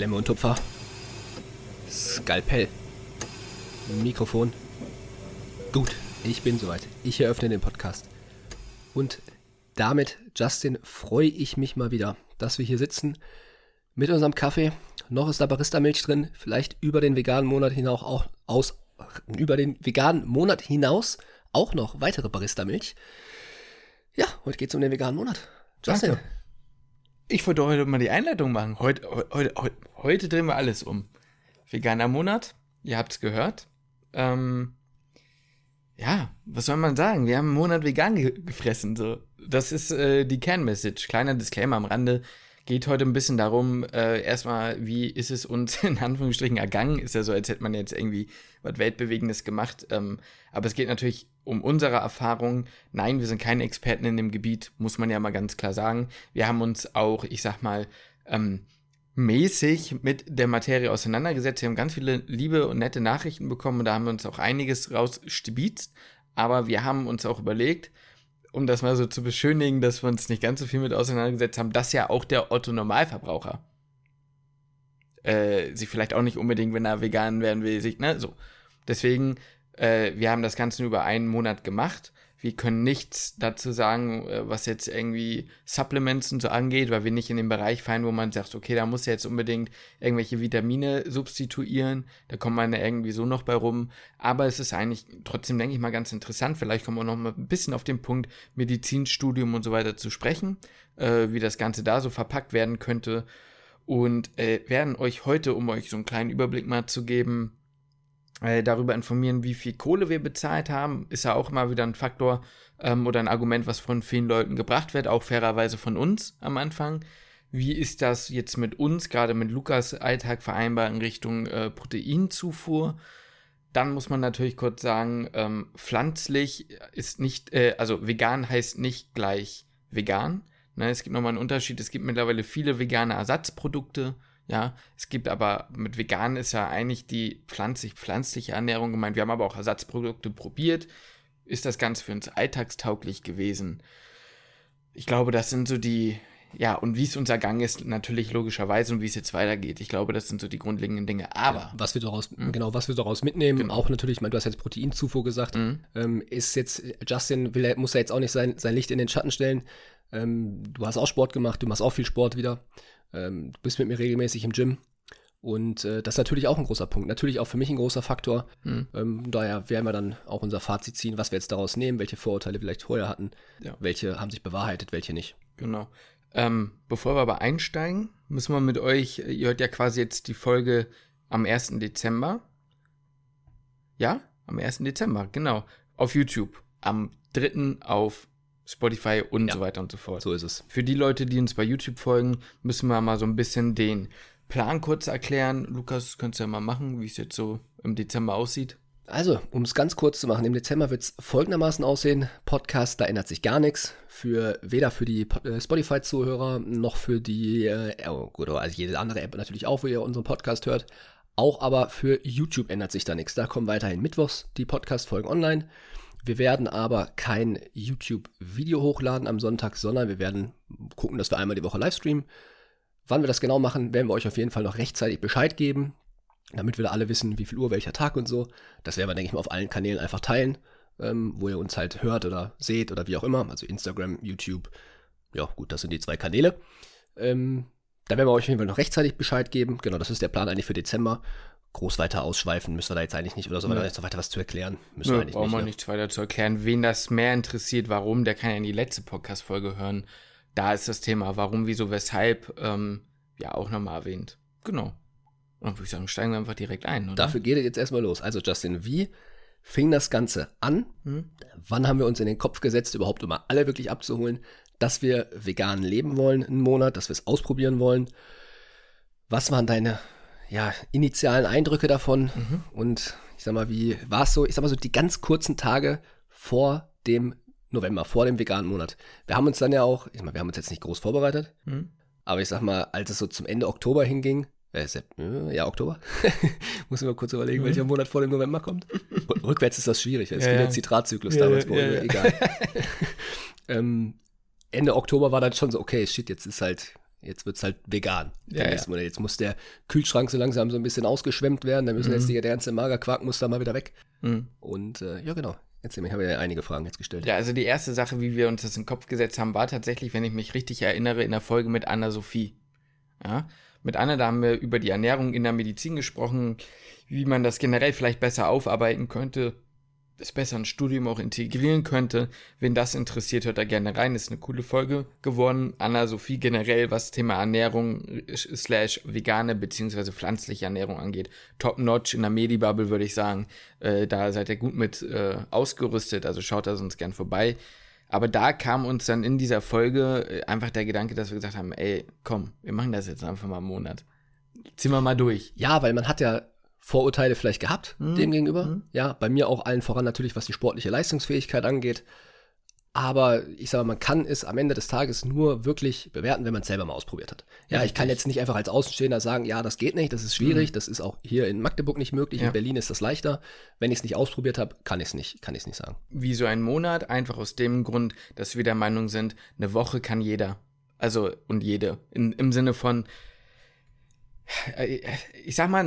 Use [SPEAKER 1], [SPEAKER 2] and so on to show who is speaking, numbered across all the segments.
[SPEAKER 1] Klemme und Tupfer. Skalpell. Mikrofon. Gut, ich bin soweit. Ich eröffne den Podcast. Und damit, Justin, freue ich mich mal wieder, dass wir hier sitzen mit unserem Kaffee. Noch ist da Barista-Milch drin. Vielleicht über den veganen Monat hinaus auch aus, über den veganen Monat hinaus auch noch weitere Barista-Milch. Ja, heute geht es um den veganen Monat.
[SPEAKER 2] Justin. Danke. Ich wollte heute mal die Einleitung machen. Heute, heute, heute, drehen wir alles um. Veganer Monat, ihr habt es gehört. Ähm, ja, was soll man sagen? Wir haben einen Monat vegan ge gefressen. So. Das ist äh, die Kernmessage. Kleiner Disclaimer am Rande. Geht heute ein bisschen darum, äh, erstmal, wie ist es uns in Anführungsstrichen ergangen? Ist ja so, als hätte man jetzt irgendwie was Weltbewegendes gemacht. Ähm, aber es geht natürlich um unsere Erfahrung. Nein, wir sind keine Experten in dem Gebiet, muss man ja mal ganz klar sagen. Wir haben uns auch, ich sag mal, ähm, mäßig mit der Materie auseinandergesetzt. Wir haben ganz viele liebe und nette Nachrichten bekommen und da haben wir uns auch einiges rausstibitzt. Aber wir haben uns auch überlegt, um das mal so zu beschönigen, dass wir uns nicht ganz so viel mit auseinandergesetzt haben, dass ja auch der Otto-Normalverbraucher äh, sich vielleicht auch nicht unbedingt, wenn er vegan werden will, sich, ne, so. Deswegen, äh, wir haben das Ganze nur über einen Monat gemacht wir können nichts dazu sagen, äh, was jetzt irgendwie Supplements und so angeht, weil wir nicht in den Bereich fallen, wo man sagt, okay, da muss jetzt unbedingt irgendwelche Vitamine substituieren. Da kommt man ja irgendwie so noch bei rum. Aber es ist eigentlich trotzdem, denke ich mal, ganz interessant. Vielleicht kommen wir noch mal ein bisschen auf den Punkt Medizinstudium und so weiter zu sprechen, äh, wie das Ganze da so verpackt werden könnte. Und äh, werden euch heute, um euch so einen kleinen Überblick mal zu geben, äh, darüber informieren, wie viel Kohle wir bezahlt haben, ist ja auch immer wieder ein Faktor ähm, oder ein Argument, was von vielen Leuten gebracht wird, auch fairerweise von uns am Anfang. Wie ist das jetzt mit uns, gerade mit Lukas Alltag vereinbar in Richtung äh, Proteinzufuhr? Dann muss man natürlich kurz sagen, ähm, pflanzlich ist nicht, äh, also vegan heißt nicht gleich vegan. Ne, es gibt nochmal einen Unterschied. Es gibt mittlerweile viele vegane Ersatzprodukte. Ja, es gibt aber mit vegan ist ja eigentlich die pflanzlich, pflanzliche Ernährung gemeint. Wir haben aber auch Ersatzprodukte probiert. Ist das Ganze für uns alltagstauglich gewesen? Ich glaube, das sind so die, ja, und wie es uns ergangen ist, natürlich logischerweise und wie es jetzt weitergeht. Ich glaube, das sind so die grundlegenden Dinge. Aber. Ja,
[SPEAKER 1] was wir daraus, mhm. genau, was wir daraus mitnehmen, genau. auch natürlich, ich meine, du hast jetzt Proteinzufuhr gesagt, mhm. ähm, ist jetzt, Justin will, muss ja jetzt auch nicht sein, sein Licht in den Schatten stellen. Ähm, du hast auch Sport gemacht, du machst auch viel Sport wieder. Ähm, du bist mit mir regelmäßig im Gym. Und äh, das ist natürlich auch ein großer Punkt. Natürlich auch für mich ein großer Faktor. Mhm. Ähm, daher werden wir dann auch unser Fazit ziehen, was wir jetzt daraus nehmen, welche Vorurteile wir vielleicht vorher hatten, ja. welche haben sich bewahrheitet, welche nicht.
[SPEAKER 2] Genau. Ähm, bevor wir aber einsteigen, müssen wir mit euch, ihr hört ja quasi jetzt die Folge am 1. Dezember. Ja, am 1. Dezember, genau. Auf YouTube. Am 3. auf Spotify und ja, so weiter und so fort.
[SPEAKER 1] So ist es.
[SPEAKER 2] Für die Leute, die uns bei YouTube folgen, müssen wir mal so ein bisschen den Plan kurz erklären. Lukas, könntest du ja mal machen, wie es jetzt so im Dezember aussieht.
[SPEAKER 1] Also, um es ganz kurz zu machen, im Dezember wird es folgendermaßen aussehen. Podcast, da ändert sich gar nichts. Für, weder für die äh, Spotify-Zuhörer noch für die, äh, oh, gut, also jede andere App natürlich auch, wo ihr unseren Podcast hört. Auch aber für YouTube ändert sich da nichts. Da kommen weiterhin mittwochs die Podcast-Folgen online. Wir werden aber kein YouTube-Video hochladen am Sonntag, sondern wir werden gucken, dass wir einmal die Woche live streamen. Wann wir das genau machen, werden wir euch auf jeden Fall noch rechtzeitig Bescheid geben, damit wir da alle wissen, wie viel Uhr, welcher Tag und so. Das werden wir, denke ich mal, auf allen Kanälen einfach teilen, ähm, wo ihr uns halt hört oder seht oder wie auch immer. Also Instagram, YouTube. Ja, gut, das sind die zwei Kanäle. Ähm, da werden wir euch auf jeden Fall noch rechtzeitig Bescheid geben. Genau, das ist der Plan eigentlich für Dezember groß weiter ausschweifen müssen wir da jetzt eigentlich nicht oder so, da jetzt noch weiter was zu erklären. Müssen
[SPEAKER 2] Nö,
[SPEAKER 1] wir eigentlich
[SPEAKER 2] brauchen
[SPEAKER 1] nicht.
[SPEAKER 2] wir nichts weiter zu erklären. Wen das mehr interessiert, warum, der kann ja in die letzte Podcast-Folge hören. Da ist das Thema, warum, wieso, weshalb, ähm, ja auch nochmal erwähnt. Genau. Und dann würde ich sagen, steigen wir einfach direkt ein, oder?
[SPEAKER 1] Dafür geht es jetzt erstmal los. Also, Justin, wie fing das Ganze an? Hm? Wann haben wir uns in den Kopf gesetzt, überhaupt immer alle wirklich abzuholen, dass wir vegan leben wollen einen Monat, dass wir es ausprobieren wollen? Was waren deine ja, initialen Eindrücke davon mhm. und ich sag mal, wie war es so, ich sag mal so die ganz kurzen Tage vor dem November, vor dem veganen Monat. Wir haben uns dann ja auch, ich meine, wir haben uns jetzt nicht groß vorbereitet, mhm. aber ich sag mal, als es so zum Ende Oktober hinging, äh, äh ja, Oktober, muss ich mal kurz überlegen, mhm. welcher Monat vor dem November kommt. Rückwärts ist das schwierig, es ist ja, wieder ein Zitratzyklus ja, damals, ja, ja, egal. ähm, Ende Oktober war dann schon so, okay, shit, jetzt ist halt Jetzt wird es halt vegan.
[SPEAKER 2] Ja, ja.
[SPEAKER 1] Jetzt muss der Kühlschrank so langsam so ein bisschen ausgeschwemmt werden. Dann müssen
[SPEAKER 2] Mhm.
[SPEAKER 1] jetzt die, der ganze Magerquark muss da mal wieder weg.
[SPEAKER 2] Mhm.
[SPEAKER 1] Und äh, ja, genau. Jetzt ich habe ja einige Fragen jetzt gestellt.
[SPEAKER 2] Ja, also die erste Sache, wie wir uns das in den Kopf gesetzt haben, war tatsächlich, wenn ich mich richtig erinnere, in der Folge mit Anna-Sophie. Ja, mit Anna, da haben wir über die Ernährung in der Medizin gesprochen, wie man das generell vielleicht besser aufarbeiten könnte, es besser ins Studium auch integrieren könnte. Wen das interessiert, hört da gerne rein. Ist eine coole Folge geworden. Anna-Sophie generell, was Thema Ernährung äh, slash vegane beziehungsweise pflanzliche Ernährung angeht. Top-notch in der Medibubble, würde ich sagen. Äh, da seid ihr gut mit äh, ausgerüstet, also schaut da sonst gern vorbei. Aber da kam uns dann in dieser Folge äh, einfach der Gedanke, dass wir gesagt haben, ey, komm, wir machen das jetzt einfach mal einen Monat. Ziehen wir mal durch.
[SPEAKER 1] Ja, weil man hat ja Vorurteile vielleicht gehabt
[SPEAKER 2] Mhm.
[SPEAKER 1] dem gegenüber.
[SPEAKER 2] Mhm.
[SPEAKER 1] Ja, bei mir auch allen voran natürlich, was die sportliche Leistungsfähigkeit angeht. Aber ich sage mal, man kann es am Ende des Tages nur wirklich bewerten, wenn man es selber mal ausprobiert hat. Ja, ich kann jetzt nicht einfach als Außenstehender sagen, ja, das geht nicht, das ist schwierig, das ist auch hier in Magdeburg nicht möglich,
[SPEAKER 2] Ja.
[SPEAKER 1] in Berlin ist das leichter. Wenn ich es nicht ausprobiert habe, kann ich es nicht, kann ich es nicht sagen.
[SPEAKER 2] wie so ein Monat, einfach aus dem Grund, dass wir der Meinung sind, eine Woche kann jeder. Also, und jede. In, Im Sinne von, äh, ich sag mal,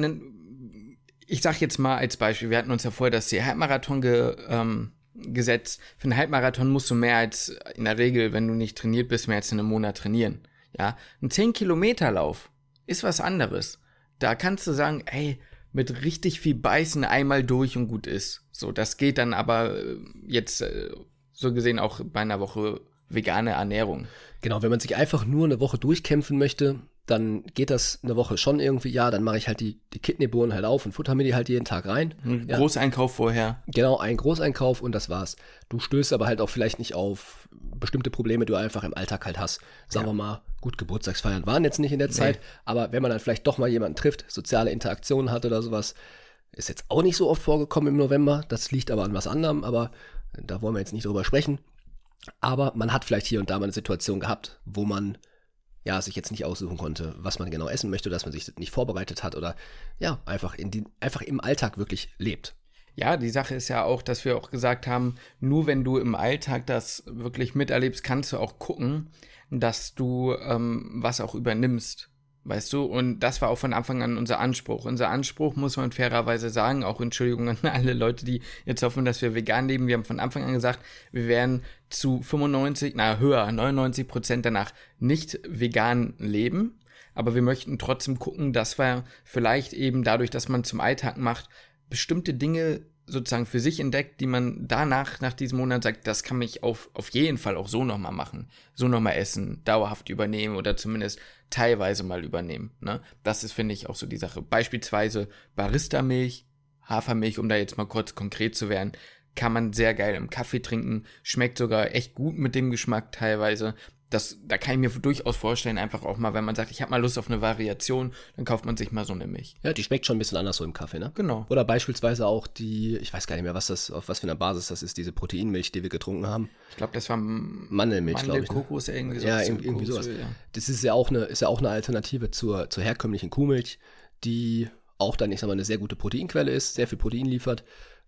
[SPEAKER 2] ich sag jetzt mal als Beispiel, wir hatten uns ja vorher das Halbmarathon ge, ähm, gesetzt. Für einen Halbmarathon musst du mehr als in der Regel, wenn du nicht trainiert bist, mehr als in einem Monat trainieren. Ja, ein 10-Kilometer-Lauf ist was anderes. Da kannst du sagen, ey, mit richtig viel Beißen einmal durch und gut ist. So, das geht dann aber äh, jetzt äh, so gesehen auch bei einer Woche vegane Ernährung.
[SPEAKER 1] Genau, wenn man sich einfach nur eine Woche durchkämpfen möchte, dann geht das eine Woche schon irgendwie, ja, dann mache ich halt die, die Kidneybohnen halt auf und futter mir die halt jeden Tag rein.
[SPEAKER 2] Ein
[SPEAKER 1] Ja.
[SPEAKER 2] Großeinkauf vorher.
[SPEAKER 1] Genau, ein Großeinkauf und das war's. Du stößt aber halt auch vielleicht nicht auf bestimmte Probleme, die du einfach im Alltag halt hast. Sagen wir mal, gut, Geburtstagsfeiern waren jetzt nicht in der Zeit, aber wenn man dann vielleicht doch mal jemanden trifft, soziale Interaktionen hat oder sowas, ist jetzt auch nicht so oft vorgekommen im November. Das liegt aber an was anderem, aber da wollen wir jetzt nicht drüber sprechen. Aber man hat vielleicht hier und da mal eine Situation gehabt, wo man ja sich jetzt nicht aussuchen konnte, was man genau essen möchte, dass man sich nicht vorbereitet hat oder ja, einfach in die, einfach im Alltag wirklich lebt.
[SPEAKER 2] Ja, die Sache ist ja auch, dass wir auch gesagt haben, nur wenn du im Alltag das wirklich miterlebst, kannst du auch gucken, dass du ähm, was auch übernimmst. Weißt du? Und das war auch von Anfang an unser Anspruch. Unser Anspruch, muss man fairerweise sagen, auch Entschuldigung an alle Leute, die jetzt hoffen, dass wir vegan leben. Wir haben von Anfang an gesagt, wir werden zu 95, na höher, 99 Prozent danach nicht vegan leben. Aber wir möchten trotzdem gucken, dass wir vielleicht eben dadurch, dass man zum Alltag macht, bestimmte Dinge sozusagen für sich entdeckt, die man danach, nach diesem Monat sagt, das kann mich auf, auf jeden Fall auch so nochmal machen, so nochmal essen, dauerhaft übernehmen oder zumindest teilweise mal übernehmen. Ne? Das ist, finde ich, auch so die Sache. Beispielsweise Barista-Milch, Hafermilch, um da jetzt mal kurz konkret zu werden, kann man sehr geil im Kaffee trinken, schmeckt sogar echt gut mit dem Geschmack teilweise. Das, da kann ich mir durchaus vorstellen, einfach auch mal, wenn man sagt, ich habe mal Lust auf eine Variation, dann kauft man sich mal so eine Milch.
[SPEAKER 1] Ja, die schmeckt schon ein bisschen anders so im Kaffee, ne?
[SPEAKER 2] Genau.
[SPEAKER 1] Oder beispielsweise auch die, ich weiß gar nicht mehr, was das, auf was für einer Basis das ist, diese Proteinmilch, die wir getrunken haben.
[SPEAKER 2] Ich glaube, das war
[SPEAKER 1] Mandelmilch,
[SPEAKER 2] Mandel,
[SPEAKER 1] glaube ich. Ne?
[SPEAKER 2] Kokos, irgendwie
[SPEAKER 1] Ja,
[SPEAKER 2] sowas.
[SPEAKER 1] irgendwie, irgendwie sowas.
[SPEAKER 2] Ja.
[SPEAKER 1] Das ist ja auch eine, ist ja auch eine Alternative zur, zur herkömmlichen Kuhmilch, die auch dann, ich sag mal, eine sehr gute Proteinquelle ist, sehr viel Protein liefert.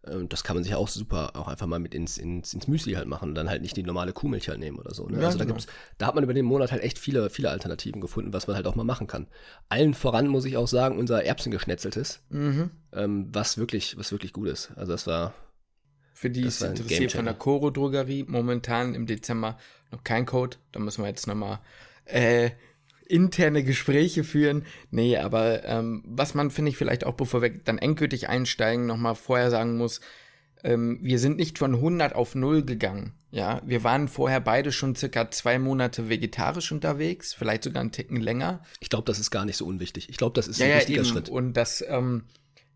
[SPEAKER 1] Ähm, Das kann man sich auch super auch einfach mal mit ins, ins, ins Müsli halt machen und dann halt nicht die normale Kuhmilch halt nehmen oder so. Ne?
[SPEAKER 2] Ja,
[SPEAKER 1] also da
[SPEAKER 2] genau.
[SPEAKER 1] gibt's, da hat man über den Monat halt echt viele, viele Alternativen gefunden, was man halt auch mal machen kann. Allen voran muss ich auch sagen, unser Erbsengeschnetzeltes,
[SPEAKER 2] Mhm.
[SPEAKER 1] ähm, was wirklich, was wirklich gut ist. Also das war,
[SPEAKER 2] Für die es interessiert von der Coro Drogerie, momentan im Dezember noch kein Code. Da müssen wir jetzt nochmal äh, interne Gespräche führen. Nee, aber ähm, was man, finde ich, vielleicht auch bevor wir dann endgültig einsteigen, nochmal vorher sagen muss, ähm, wir sind nicht von 100 auf 0 gegangen. Ja, wir waren vorher beide schon circa zwei Monate vegetarisch unterwegs, vielleicht sogar einen Ticken länger.
[SPEAKER 1] ich glaube, das ist gar nicht so unwichtig. Ich glaube, das ist
[SPEAKER 2] ja,
[SPEAKER 1] ein
[SPEAKER 2] ja,
[SPEAKER 1] wichtiger
[SPEAKER 2] eben.
[SPEAKER 1] Schritt.
[SPEAKER 2] Und das, ähm,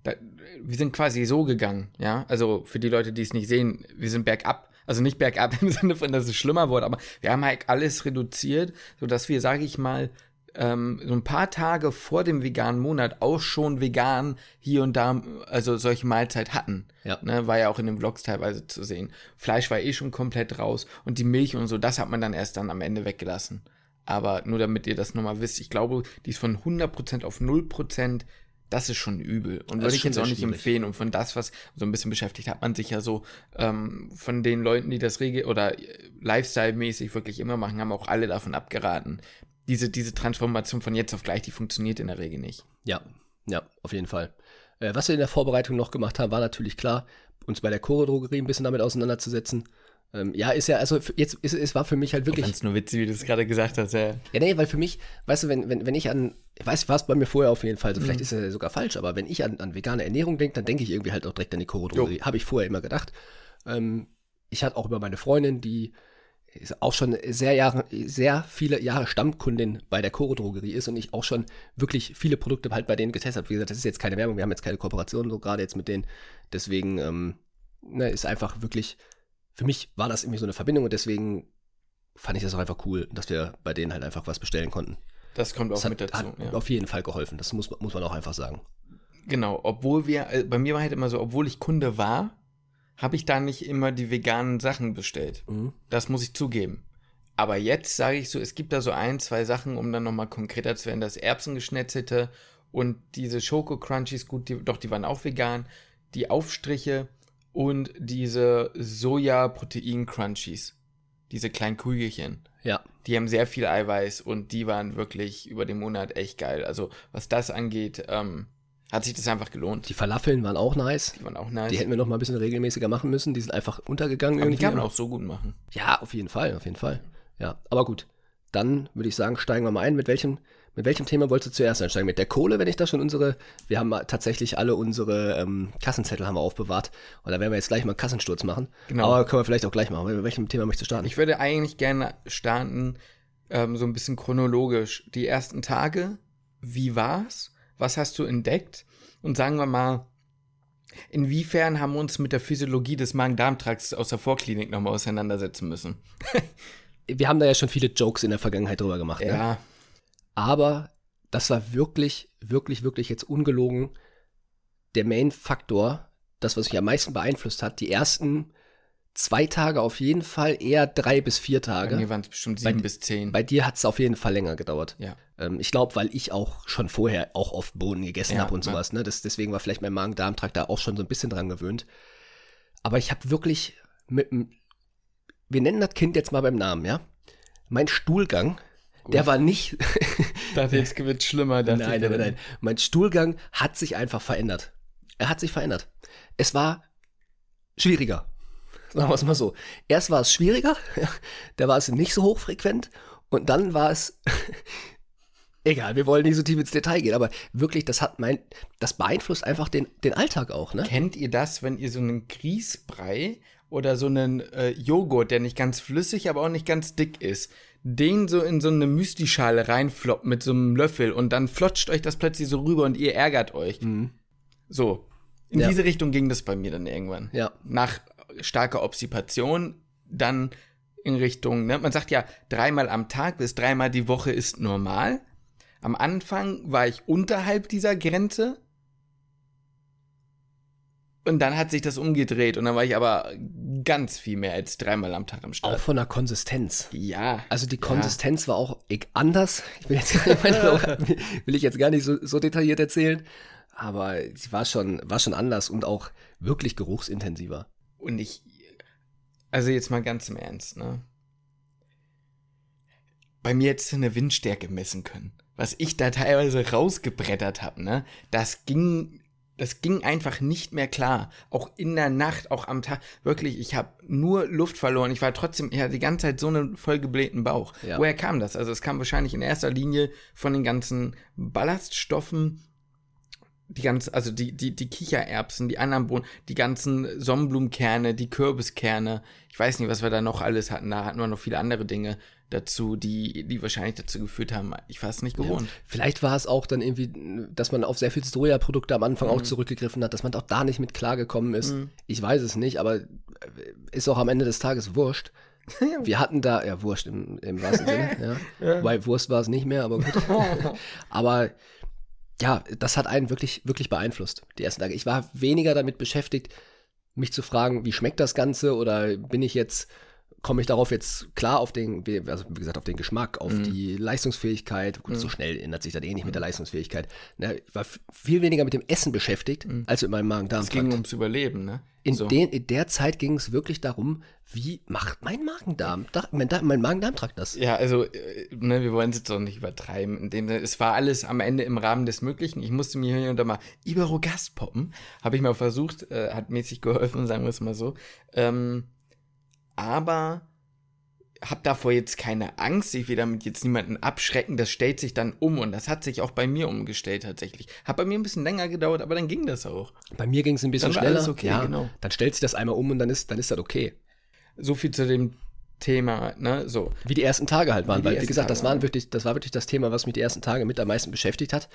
[SPEAKER 2] da, wir sind quasi so gegangen, ja. Also für die Leute, die es nicht sehen, wir sind bergab. Also nicht bergab im Sinne von, dass es schlimmer wurde, aber wir haben halt alles reduziert, sodass wir, sage ich mal, ähm, so ein paar Tage vor dem veganen Monat auch schon vegan hier und da, also solche Mahlzeit hatten.
[SPEAKER 1] Ja.
[SPEAKER 2] Ne, war ja auch in den Vlogs teilweise zu sehen. Fleisch war eh schon komplett raus und die Milch und so, das hat man dann erst dann am Ende weggelassen. Aber nur damit ihr das nochmal wisst, ich glaube, die ist von 100% auf 0%, das ist schon übel. Und
[SPEAKER 1] Das
[SPEAKER 2] würde ich jetzt auch nicht
[SPEAKER 1] schwierig.
[SPEAKER 2] empfehlen. Und von das, was so ein bisschen beschäftigt, hat man sich ja so ähm, von den Leuten, die das regel oder äh, Lifestyle-mäßig wirklich immer machen, haben auch alle davon abgeraten. diese, diese Transformation von jetzt auf gleich, die funktioniert in der Regel nicht.
[SPEAKER 1] Ja, ja, auf jeden Fall. Äh, was wir in der Vorbereitung noch gemacht haben, war natürlich klar, uns bei der Chore-Drogerie ein bisschen damit auseinanderzusetzen. Ähm, ja, ist ja, also jetzt, ist, es war für mich halt wirklich.
[SPEAKER 2] Ganz nur witzig, wie du es gerade gesagt hast, ja.
[SPEAKER 1] Ja, nee, weil für mich, weißt du, wenn, wenn, wenn ich an, ich weiß, war es bei mir vorher auf jeden Fall, so, vielleicht ist es ja sogar falsch, aber wenn ich an, an vegane Ernährung denke, dann denke ich irgendwie halt auch direkt an die Chore-Drogerie. Habe ich vorher immer gedacht. Ähm, ich hatte auch über meine Freundin, die auch schon sehr Jahre, sehr viele Jahre Stammkundin bei der Choro Drogerie ist und ich auch schon wirklich viele Produkte halt bei denen getestet habe. Wie gesagt, das ist jetzt keine Werbung, wir haben jetzt keine Kooperation so gerade jetzt mit denen. Deswegen ähm, ne, ist einfach wirklich, für mich war das irgendwie so eine Verbindung und deswegen fand ich das auch einfach cool, dass wir bei denen halt einfach was bestellen konnten.
[SPEAKER 2] Das kommt auch
[SPEAKER 1] Das hat,
[SPEAKER 2] mit dazu.
[SPEAKER 1] hat
[SPEAKER 2] ja.
[SPEAKER 1] auf jeden Fall geholfen, das muss, muss man auch einfach sagen.
[SPEAKER 2] Genau, obwohl wir, äh, bei mir war halt immer so, obwohl ich Kunde war, habe ich da nicht immer die veganen Sachen bestellt.
[SPEAKER 1] Mhm.
[SPEAKER 2] Das muss ich zugeben. Aber jetzt sage ich so, es gibt da so ein, zwei Sachen, um dann nochmal konkreter zu werden. Das Erbsengeschnetzelte und diese Schoko-Crunchies, gut, die, doch, die waren auch vegan. Die Aufstriche und diese Soja-Protein-Crunchies. Diese kleinen Kügelchen.
[SPEAKER 1] Ja,
[SPEAKER 2] Die haben sehr viel Eiweiß und die waren wirklich über den Monat echt geil. Also, was das angeht, ähm, hat sich das einfach gelohnt.
[SPEAKER 1] die Falafeln waren auch nice.
[SPEAKER 2] Die waren auch nice.
[SPEAKER 1] Die hätten wir noch mal ein bisschen regelmäßiger machen müssen. Die sind einfach untergegangen
[SPEAKER 2] aber die
[SPEAKER 1] irgendwie.
[SPEAKER 2] kann man auch so gut machen.
[SPEAKER 1] Ja, auf jeden Fall, auf jeden Fall. Ja, aber gut. Dann würde ich sagen, steigen wir mal ein. Mit welchem, mit welchem Thema wolltest du zuerst einsteigen? Mit der Kohle, wenn ich da schon unsere, wir haben tatsächlich alle unsere ähm, Kassenzettel haben wir aufbewahrt. Und da werden wir jetzt gleich mal einen Kassensturz machen.
[SPEAKER 2] Genau.
[SPEAKER 1] Aber können wir vielleicht auch gleich machen. Mit welchem Thema möchtest du starten?
[SPEAKER 2] Ich würde eigentlich gerne starten, ähm, so ein bisschen chronologisch. Die ersten Tage, wie war's? Was hast du entdeckt? Und sagen wir mal, inwiefern haben wir uns mit der Physiologie des Magen-Darm-Trakts aus der Vorklinik nochmal auseinandersetzen müssen?
[SPEAKER 1] wir haben da ja schon viele Jokes in der Vergangenheit drüber gemacht. Ne? Aber das war wirklich, wirklich, wirklich jetzt ungelogen der Main-Faktor, das, was mich am meisten beeinflusst hat. Die ersten zwei Tage auf jeden Fall, eher drei bis vier
[SPEAKER 2] bei
[SPEAKER 1] Tage.
[SPEAKER 2] mir waren es bestimmt sieben bis zehn.
[SPEAKER 1] Bei dir hat es auf jeden Fall länger gedauert.
[SPEAKER 2] ja.
[SPEAKER 1] Ähm, ich glaube, weil ich auch schon vorher auch oft Bohnen gegessen
[SPEAKER 2] Ja,
[SPEAKER 1] habe und sowas. Ne? Das, deswegen war vielleicht mein Magen-Darm-Trakt da auch schon so ein bisschen dran gewöhnt. Aber ich habe wirklich mit dem, wir nennen das Kind jetzt mal beim Namen, ja? Mein Stuhlgang, der war nicht,
[SPEAKER 2] dachte, jetzt wird schlimmer.
[SPEAKER 1] nein, nein, nein, nein. Mein Stuhlgang hat sich einfach verändert. Er hat sich verändert. Es war schwieriger. Sagen wir es mal so. Erst war es schwieriger, da war es nicht so hochfrequent und dann war es egal, wir wollen nicht so tief ins Detail gehen, aber wirklich, das hat mein, das beeinflusst einfach den, den Alltag auch, ne?
[SPEAKER 2] Kennt ihr das, wenn ihr so einen Grießbrei oder so einen äh, Joghurt, der nicht ganz flüssig, aber auch nicht ganz dick ist, den so in so eine Müslischale reinfloppt mit so einem Löffel und dann flotscht euch das plötzlich so rüber und ihr ärgert euch. So. In
[SPEAKER 1] Ja.
[SPEAKER 2] diese Richtung ging das bei mir dann irgendwann.
[SPEAKER 1] Ja.
[SPEAKER 2] Nach starker Obstipation dann in Richtung, ne, man sagt ja, dreimal am Tag bis dreimal die Woche ist normal. Am Anfang war ich unterhalb dieser Grenze. Und dann hat sich das umgedreht und dann war ich aber ganz viel mehr als dreimal am Tag am
[SPEAKER 1] Auch
[SPEAKER 2] Start.
[SPEAKER 1] von der Konsistenz.
[SPEAKER 2] Ja.
[SPEAKER 1] Also die Konsistenz war auch ich, anders. Ich will jetzt, will ich jetzt gar nicht so, so detailliert erzählen, aber sie war schon, war schon anders und auch wirklich geruchsintensiver.
[SPEAKER 2] Und ich, also jetzt mal ganz im Ernst, ne? Bei mir hättest du eine Windstärke messen können. Was ich da teilweise rausgebrettert habe, ne? Das ging, das ging einfach nicht mehr klar. Auch in der Nacht, auch am Tag. Wirklich, ich habe nur Luft verloren. Ich war trotzdem, ich hatte die ganze Zeit so einen vollgeblähten Bauch.
[SPEAKER 1] Ja.
[SPEAKER 2] Woher kam das? Also es kam wahrscheinlich in erster Linie von den ganzen Ballaststoffen, die ganzen, also die, die, die Kichererbsen, die anderen Bohnen, die ganzen Sonnenblumenkerne, die Kürbiskerne. Ich weiß nicht, was wir da noch alles hatten. Da hatten wir noch viele andere Dinge dazu, die, die wahrscheinlich dazu geführt haben, ich war es nicht gewohnt.
[SPEAKER 1] Vielleicht war es auch dann irgendwie, dass man auf sehr viel Sojaprodukte am Anfang auch zurückgegriffen hat, dass man auch da nicht mit klargekommen ist. Ich weiß es nicht, aber äh, ist auch am Ende des Tages wurscht. Wir hatten da, ja, wurscht im, im wahrsten Sinne, ja. Weil Wurst war es nicht mehr, aber gut. aber ja, das hat einen wirklich, wirklich beeinflusst, die ersten Tage. Ich war weniger damit beschäftigt, mich zu fragen, wie schmeckt das Ganze oder bin ich jetzt komme ich darauf jetzt klar auf den, also wie gesagt, auf den Geschmack, auf mhm. die Leistungsfähigkeit. Gut, mhm. so schnell ändert sich das eh nicht mit der mhm. Leistungsfähigkeit. Ne, ich war viel weniger mit dem Essen beschäftigt, mhm. als mit meinem Magen-Darm.
[SPEAKER 2] Es ging ums Überleben, ne?
[SPEAKER 1] In, so. den, in der Zeit ging es wirklich darum, wie macht mein Magen-Darm? Mein, mein Magen-Darm-Trakt das.
[SPEAKER 2] Ja, also, äh, ne, wir wollen es jetzt auch nicht übertreiben. In dem, es war alles am Ende im Rahmen des Möglichen. Ich musste mir hier und da mal Iberogast poppen. Habe ich mal versucht, äh, hat mäßig geholfen, sagen wir es mal so. Ähm, aber hab davor jetzt keine Angst, ich will damit jetzt niemanden abschrecken, das stellt sich dann um und das hat sich auch bei mir umgestellt tatsächlich. Hat bei mir ein bisschen länger gedauert, aber dann ging das auch.
[SPEAKER 1] Bei mir ging es ein bisschen dann schneller. okay, ja, genau. Dann stellt sich das einmal um und dann ist, dann ist das okay.
[SPEAKER 2] So viel zu dem Thema, ne, so.
[SPEAKER 1] Wie die ersten Tage halt waren, wie weil, wie gesagt, das, waren wirklich, das war wirklich das Thema, was mich die ersten Tage mit am meisten beschäftigt hat.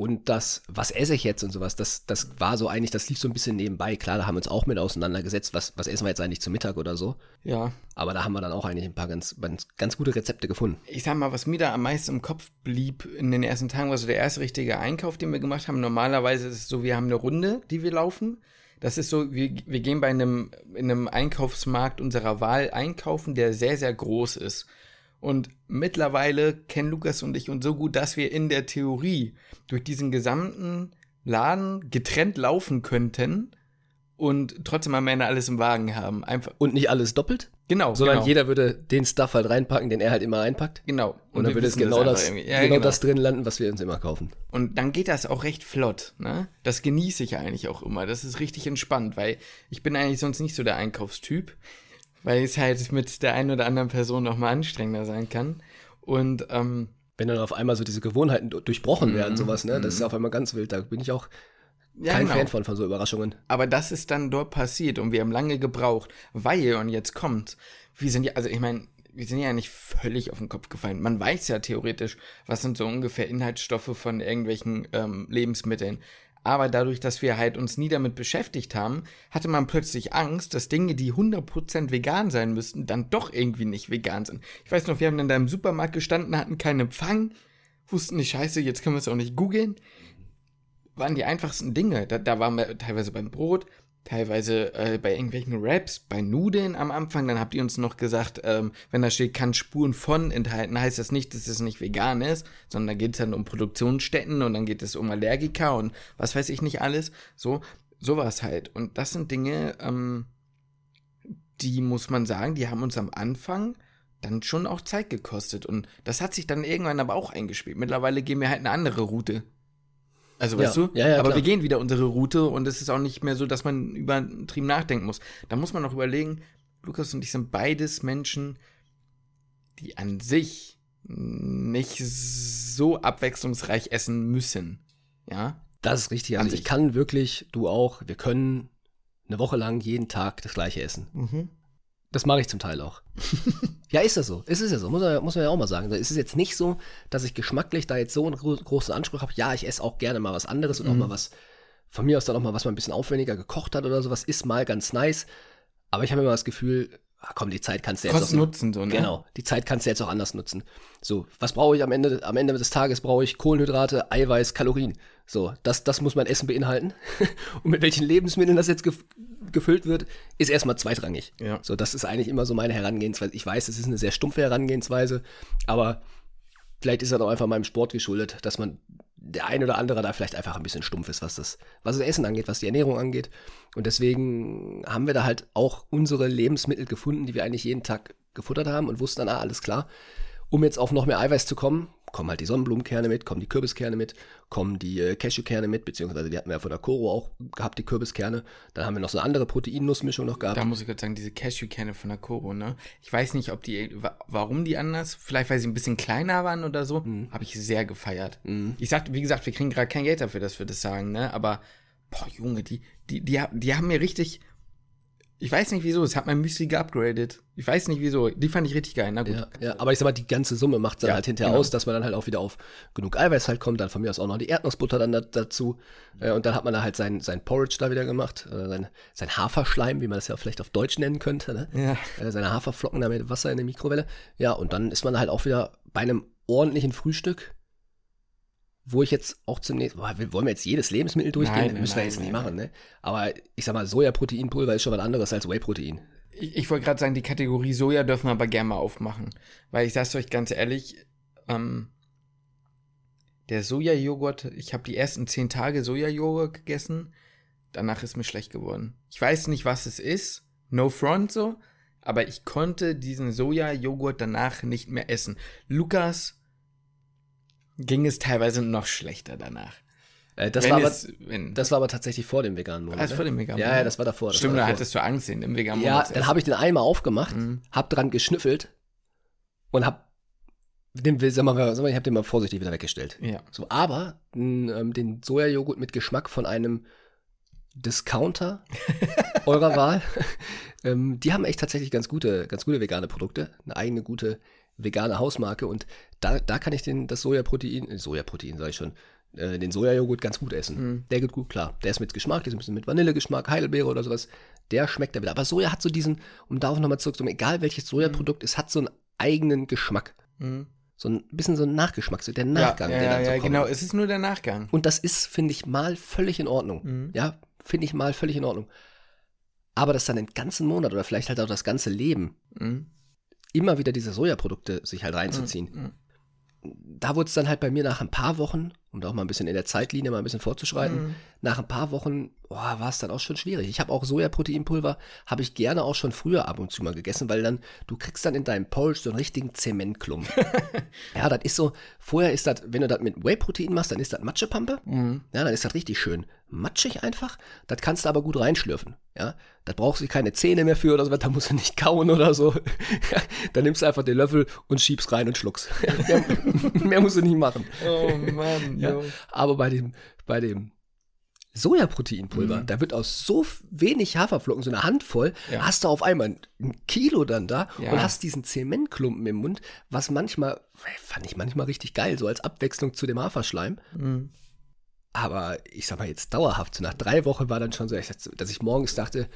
[SPEAKER 1] Und das, was esse ich jetzt und sowas, das, das war so eigentlich, das lief so ein bisschen nebenbei. Klar, da haben wir uns auch mit auseinandergesetzt, was, was essen wir jetzt eigentlich zum Mittag oder so.
[SPEAKER 2] Ja.
[SPEAKER 1] Aber da haben wir dann auch eigentlich ein paar ganz, ganz gute Rezepte gefunden.
[SPEAKER 2] Ich sag mal, was mir da am meisten im Kopf blieb in den ersten Tagen, war so der erste richtige Einkauf, den wir gemacht haben. Normalerweise ist es so, wir haben eine Runde, die wir laufen. Das ist so, wir, wir gehen bei einem, in einem Einkaufsmarkt unserer Wahl einkaufen, der sehr, sehr groß ist. Und mittlerweile kennen Lukas und ich uns so gut, dass wir in der Theorie durch diesen gesamten Laden getrennt laufen könnten und trotzdem am Ende alles im Wagen haben. Einfach.
[SPEAKER 1] Und nicht alles doppelt?
[SPEAKER 2] Genau.
[SPEAKER 1] Sondern
[SPEAKER 2] genau.
[SPEAKER 1] jeder würde den Stuff halt reinpacken, den er halt immer einpackt.
[SPEAKER 2] Genau.
[SPEAKER 1] Und, und dann würde es genau, das, ja, genau, genau, das drin landen, was wir uns immer kaufen.
[SPEAKER 2] Und dann geht das auch recht flott. Ne? Das genieße ich eigentlich auch immer. Das ist richtig entspannt, weil ich bin eigentlich sonst nicht so der Einkaufstyp weil es halt mit der einen oder anderen Person noch mal anstrengender sein kann. Und ähm,
[SPEAKER 1] wenn dann auf einmal so diese Gewohnheiten durchbrochen werden, mhm, sowas, ne, das ist mhm. auf einmal ganz wild. Da bin ich auch ja, kein genau. Fan von, von so Überraschungen.
[SPEAKER 2] Aber das ist dann dort passiert und wir haben lange gebraucht, weil, und jetzt kommt, wir sind ja, also ich meine, wir sind ja nicht völlig auf den Kopf gefallen. Man weiß ja theoretisch, was sind so ungefähr Inhaltsstoffe von irgendwelchen ähm, Lebensmitteln. Aber dadurch, dass wir halt uns nie damit beschäftigt haben, hatte man plötzlich Angst, dass Dinge, die 100% vegan sein müssten, dann doch irgendwie nicht vegan sind. Ich weiß noch, wir haben in deinem Supermarkt gestanden, hatten keinen Empfang, wussten nicht, scheiße, jetzt können wir es auch nicht googeln. Waren die einfachsten Dinge. Da, da waren wir teilweise beim Brot, teilweise äh, bei irgendwelchen Raps, bei Nudeln am Anfang, dann habt ihr uns noch gesagt, ähm, wenn da steht, kann Spuren von enthalten, heißt das nicht, dass es nicht vegan ist, sondern da geht es dann um Produktionsstätten und dann geht es um Allergiker und was weiß ich nicht alles. So, sowas halt. Und das sind Dinge, ähm, die muss man sagen, die haben uns am Anfang dann schon auch Zeit gekostet. Und das hat sich dann irgendwann aber auch eingespielt. Mittlerweile gehen wir halt eine andere Route. Also, weißt ja, du? Ja, ja, aber klar. wir gehen wieder unsere Route und es ist auch nicht mehr so, dass man übertrieben nachdenken muss. Da muss man auch überlegen, Lukas und ich sind beides Menschen, die an sich nicht so abwechslungsreich essen müssen. Ja?
[SPEAKER 1] Das ist richtig. Also ich kann wirklich, du auch, wir können eine Woche lang jeden Tag das gleiche essen. Mhm. Das mache ich zum Teil auch. ja, ist das so. Es ist ja so, muss man, muss man ja auch mal sagen. Es ist jetzt nicht so, dass ich geschmacklich da jetzt so einen großen Anspruch habe. Ja, ich esse auch gerne mal was anderes und mhm. auch mal was, von mir aus dann auch mal was man ein bisschen aufwendiger gekocht hat oder sowas, ist mal ganz nice. Aber ich habe immer das Gefühl, ach komm, die Zeit kannst du jetzt
[SPEAKER 2] auch nutzen, so,
[SPEAKER 1] ne? Genau, die Zeit kannst du jetzt auch anders nutzen. So, was brauche ich am Ende, am Ende des Tages? Brauche ich Kohlenhydrate, Eiweiß, Kalorien. So, das, das muss mein Essen beinhalten. und mit welchen Lebensmitteln das jetzt gefüllt wird, ist erstmal zweitrangig. Ja. So, das ist eigentlich immer so meine Herangehensweise. Ich weiß, es ist eine sehr stumpfe Herangehensweise, aber vielleicht ist das auch einfach meinem Sport geschuldet, dass man der ein oder andere da vielleicht einfach ein bisschen stumpf ist, was das, was das Essen angeht, was die Ernährung angeht. Und deswegen haben wir da halt auch unsere Lebensmittel gefunden, die wir eigentlich jeden Tag gefuttert haben und wussten dann, ah, alles klar. Um jetzt auf noch mehr Eiweiß zu kommen, kommen halt die Sonnenblumenkerne mit, kommen die Kürbiskerne mit, kommen die äh, Cashewkerne mit, beziehungsweise die hatten wir ja von der Koro auch gehabt, die Kürbiskerne. Dann haben wir noch so eine andere Proteinnussmischung noch gehabt.
[SPEAKER 2] Da muss ich gerade sagen, diese Cashewkerne von der Koro, ne? Ich weiß nicht, ob die, warum die anders, vielleicht weil sie ein bisschen kleiner waren oder so, mhm. habe ich sehr gefeiert. Mhm. Ich sagte, wie gesagt, wir kriegen gerade kein Geld dafür, dass wir das sagen, ne? Aber, boah, Junge, die, die, die, die haben mir richtig, ich weiß nicht wieso, es hat mein Müsli geupgradet. Ich weiß nicht wieso. Die fand ich richtig geil. Na gut.
[SPEAKER 1] Ja, ja aber ich sag mal, die ganze Summe macht dann ja, halt hinterher genau. aus, dass man dann halt auch wieder auf genug Eiweiß halt kommt. Dann von mir aus auch noch die Erdnussbutter dann da, dazu. Äh, und dann hat man da halt sein, sein Porridge da wieder gemacht. Äh, sein, sein Haferschleim, wie man das ja vielleicht auf Deutsch nennen könnte. Ne? Ja. Äh, seine Haferflocken da mit Wasser in der Mikrowelle. Ja, und dann ist man halt auch wieder bei einem ordentlichen Frühstück wo ich jetzt auch zunächst, boah, wollen wir jetzt jedes Lebensmittel durchgehen? Nein, Müssen wir jetzt nein, nicht machen, ne? Aber ich sag mal, Sojaproteinpulver ist schon was anderes als Whey-Protein.
[SPEAKER 2] Ich, ich wollte gerade sagen, die Kategorie Soja dürfen wir aber gerne mal aufmachen. Weil ich sag's euch ganz ehrlich, ähm, der Sojajoghurt, ich habe die ersten zehn Tage Sojajoghurt gegessen, danach ist mir schlecht geworden. Ich weiß nicht, was es ist, no front so, aber ich konnte diesen Sojajoghurt danach nicht mehr essen. Lukas ging es teilweise noch schlechter danach.
[SPEAKER 1] Äh, das,
[SPEAKER 2] Wenn
[SPEAKER 1] war aber,
[SPEAKER 2] wenn-
[SPEAKER 1] das war aber tatsächlich vor dem veganen Monat.
[SPEAKER 2] Ah, das
[SPEAKER 1] ne?
[SPEAKER 2] vor dem veganen
[SPEAKER 1] Ja,
[SPEAKER 2] Monat.
[SPEAKER 1] ja, das war davor. Das
[SPEAKER 2] Stimmt,
[SPEAKER 1] war
[SPEAKER 2] da hattest du Angst in dem veganen
[SPEAKER 1] Ja,
[SPEAKER 2] Monat.
[SPEAKER 1] dann habe ich den einmal aufgemacht,
[SPEAKER 2] Mhm.
[SPEAKER 1] hab dran geschnüffelt und hab den, sag mal, sag mal, ich hab den mal vorsichtig wieder weggestellt.
[SPEAKER 2] Ja.
[SPEAKER 1] So, aber ähm, den Sojajoghurt mit Geschmack von einem Discounter eurer Wahl, ähm, die haben echt tatsächlich ganz gute, ganz gute vegane Produkte, eine eigene gute vegane Hausmarke und da, da kann ich den, das Sojaprotein, äh, Sojaprotein sage ich schon, äh, den Sojajoghurt ganz gut essen.
[SPEAKER 2] Mhm.
[SPEAKER 1] Der geht gut klar. Der ist mit Geschmack, der ist ein bisschen mit Vanillegeschmack, Heidelbeere oder sowas. Der schmeckt da wieder. Aber Soja hat so diesen, um darauf nochmal zurückzukommen, egal welches Sojaprodukt, es hat so einen eigenen Geschmack.
[SPEAKER 2] Mhm.
[SPEAKER 1] So ein bisschen so ein Nachgeschmack, so der Nachgang,
[SPEAKER 2] ja, ja,
[SPEAKER 1] der dann so
[SPEAKER 2] ja,
[SPEAKER 1] kommt.
[SPEAKER 2] genau, es ist nur der Nachgang.
[SPEAKER 1] Und das ist, finde ich, mal völlig in Ordnung.
[SPEAKER 2] Mhm.
[SPEAKER 1] Ja, finde ich mal völlig in Ordnung. Aber das dann den ganzen Monat oder vielleicht halt auch das ganze Leben
[SPEAKER 2] Mhm.
[SPEAKER 1] immer wieder diese Sojaprodukte sich halt reinzuziehen.
[SPEAKER 2] Mhm.
[SPEAKER 1] Da wurde es dann halt bei mir nach ein paar Wochen, um da auch mal ein bisschen in der Zeitlinie mal ein bisschen fortzuschreiten,
[SPEAKER 2] Mhm.
[SPEAKER 1] nach ein paar Wochen boah, war es dann auch schon schwierig. Ich habe auch Sojaproteinpulver, habe ich gerne auch schon früher ab und zu mal gegessen, weil dann, du kriegst dann in deinem Porridge so einen richtigen Zementklumpen. ja, das ist so, vorher ist das, wenn du das mit Whey-Protein machst, dann ist das Matschepampe.
[SPEAKER 2] Mhm.
[SPEAKER 1] Ja, dann ist das richtig schön matschig einfach. Das kannst du aber gut reinschlürfen. Ja, da brauchst du keine Zähne mehr für oder so, da musst du nicht kauen oder so. Dann nimmst du einfach den Löffel und schiebst rein und schluckst. mehr, mehr musst du nicht machen.
[SPEAKER 2] Oh Mann,
[SPEAKER 1] Ja.
[SPEAKER 2] jo.
[SPEAKER 1] Aber bei dem, bei dem Sojaproteinpulver,
[SPEAKER 2] Mhm.
[SPEAKER 1] da wird aus so wenig Haferflocken, so eine Handvoll,
[SPEAKER 2] Ja.
[SPEAKER 1] hast du auf einmal ein Kilo dann da
[SPEAKER 2] Ja.
[SPEAKER 1] und hast diesen Zementklumpen im Mund, was manchmal, fand ich manchmal richtig geil, so als Abwechslung zu dem Haferschleim.
[SPEAKER 2] Mhm.
[SPEAKER 1] Aber ich sag mal jetzt dauerhaft, so nach drei Wochen war dann schon so, dass ich morgens dachte,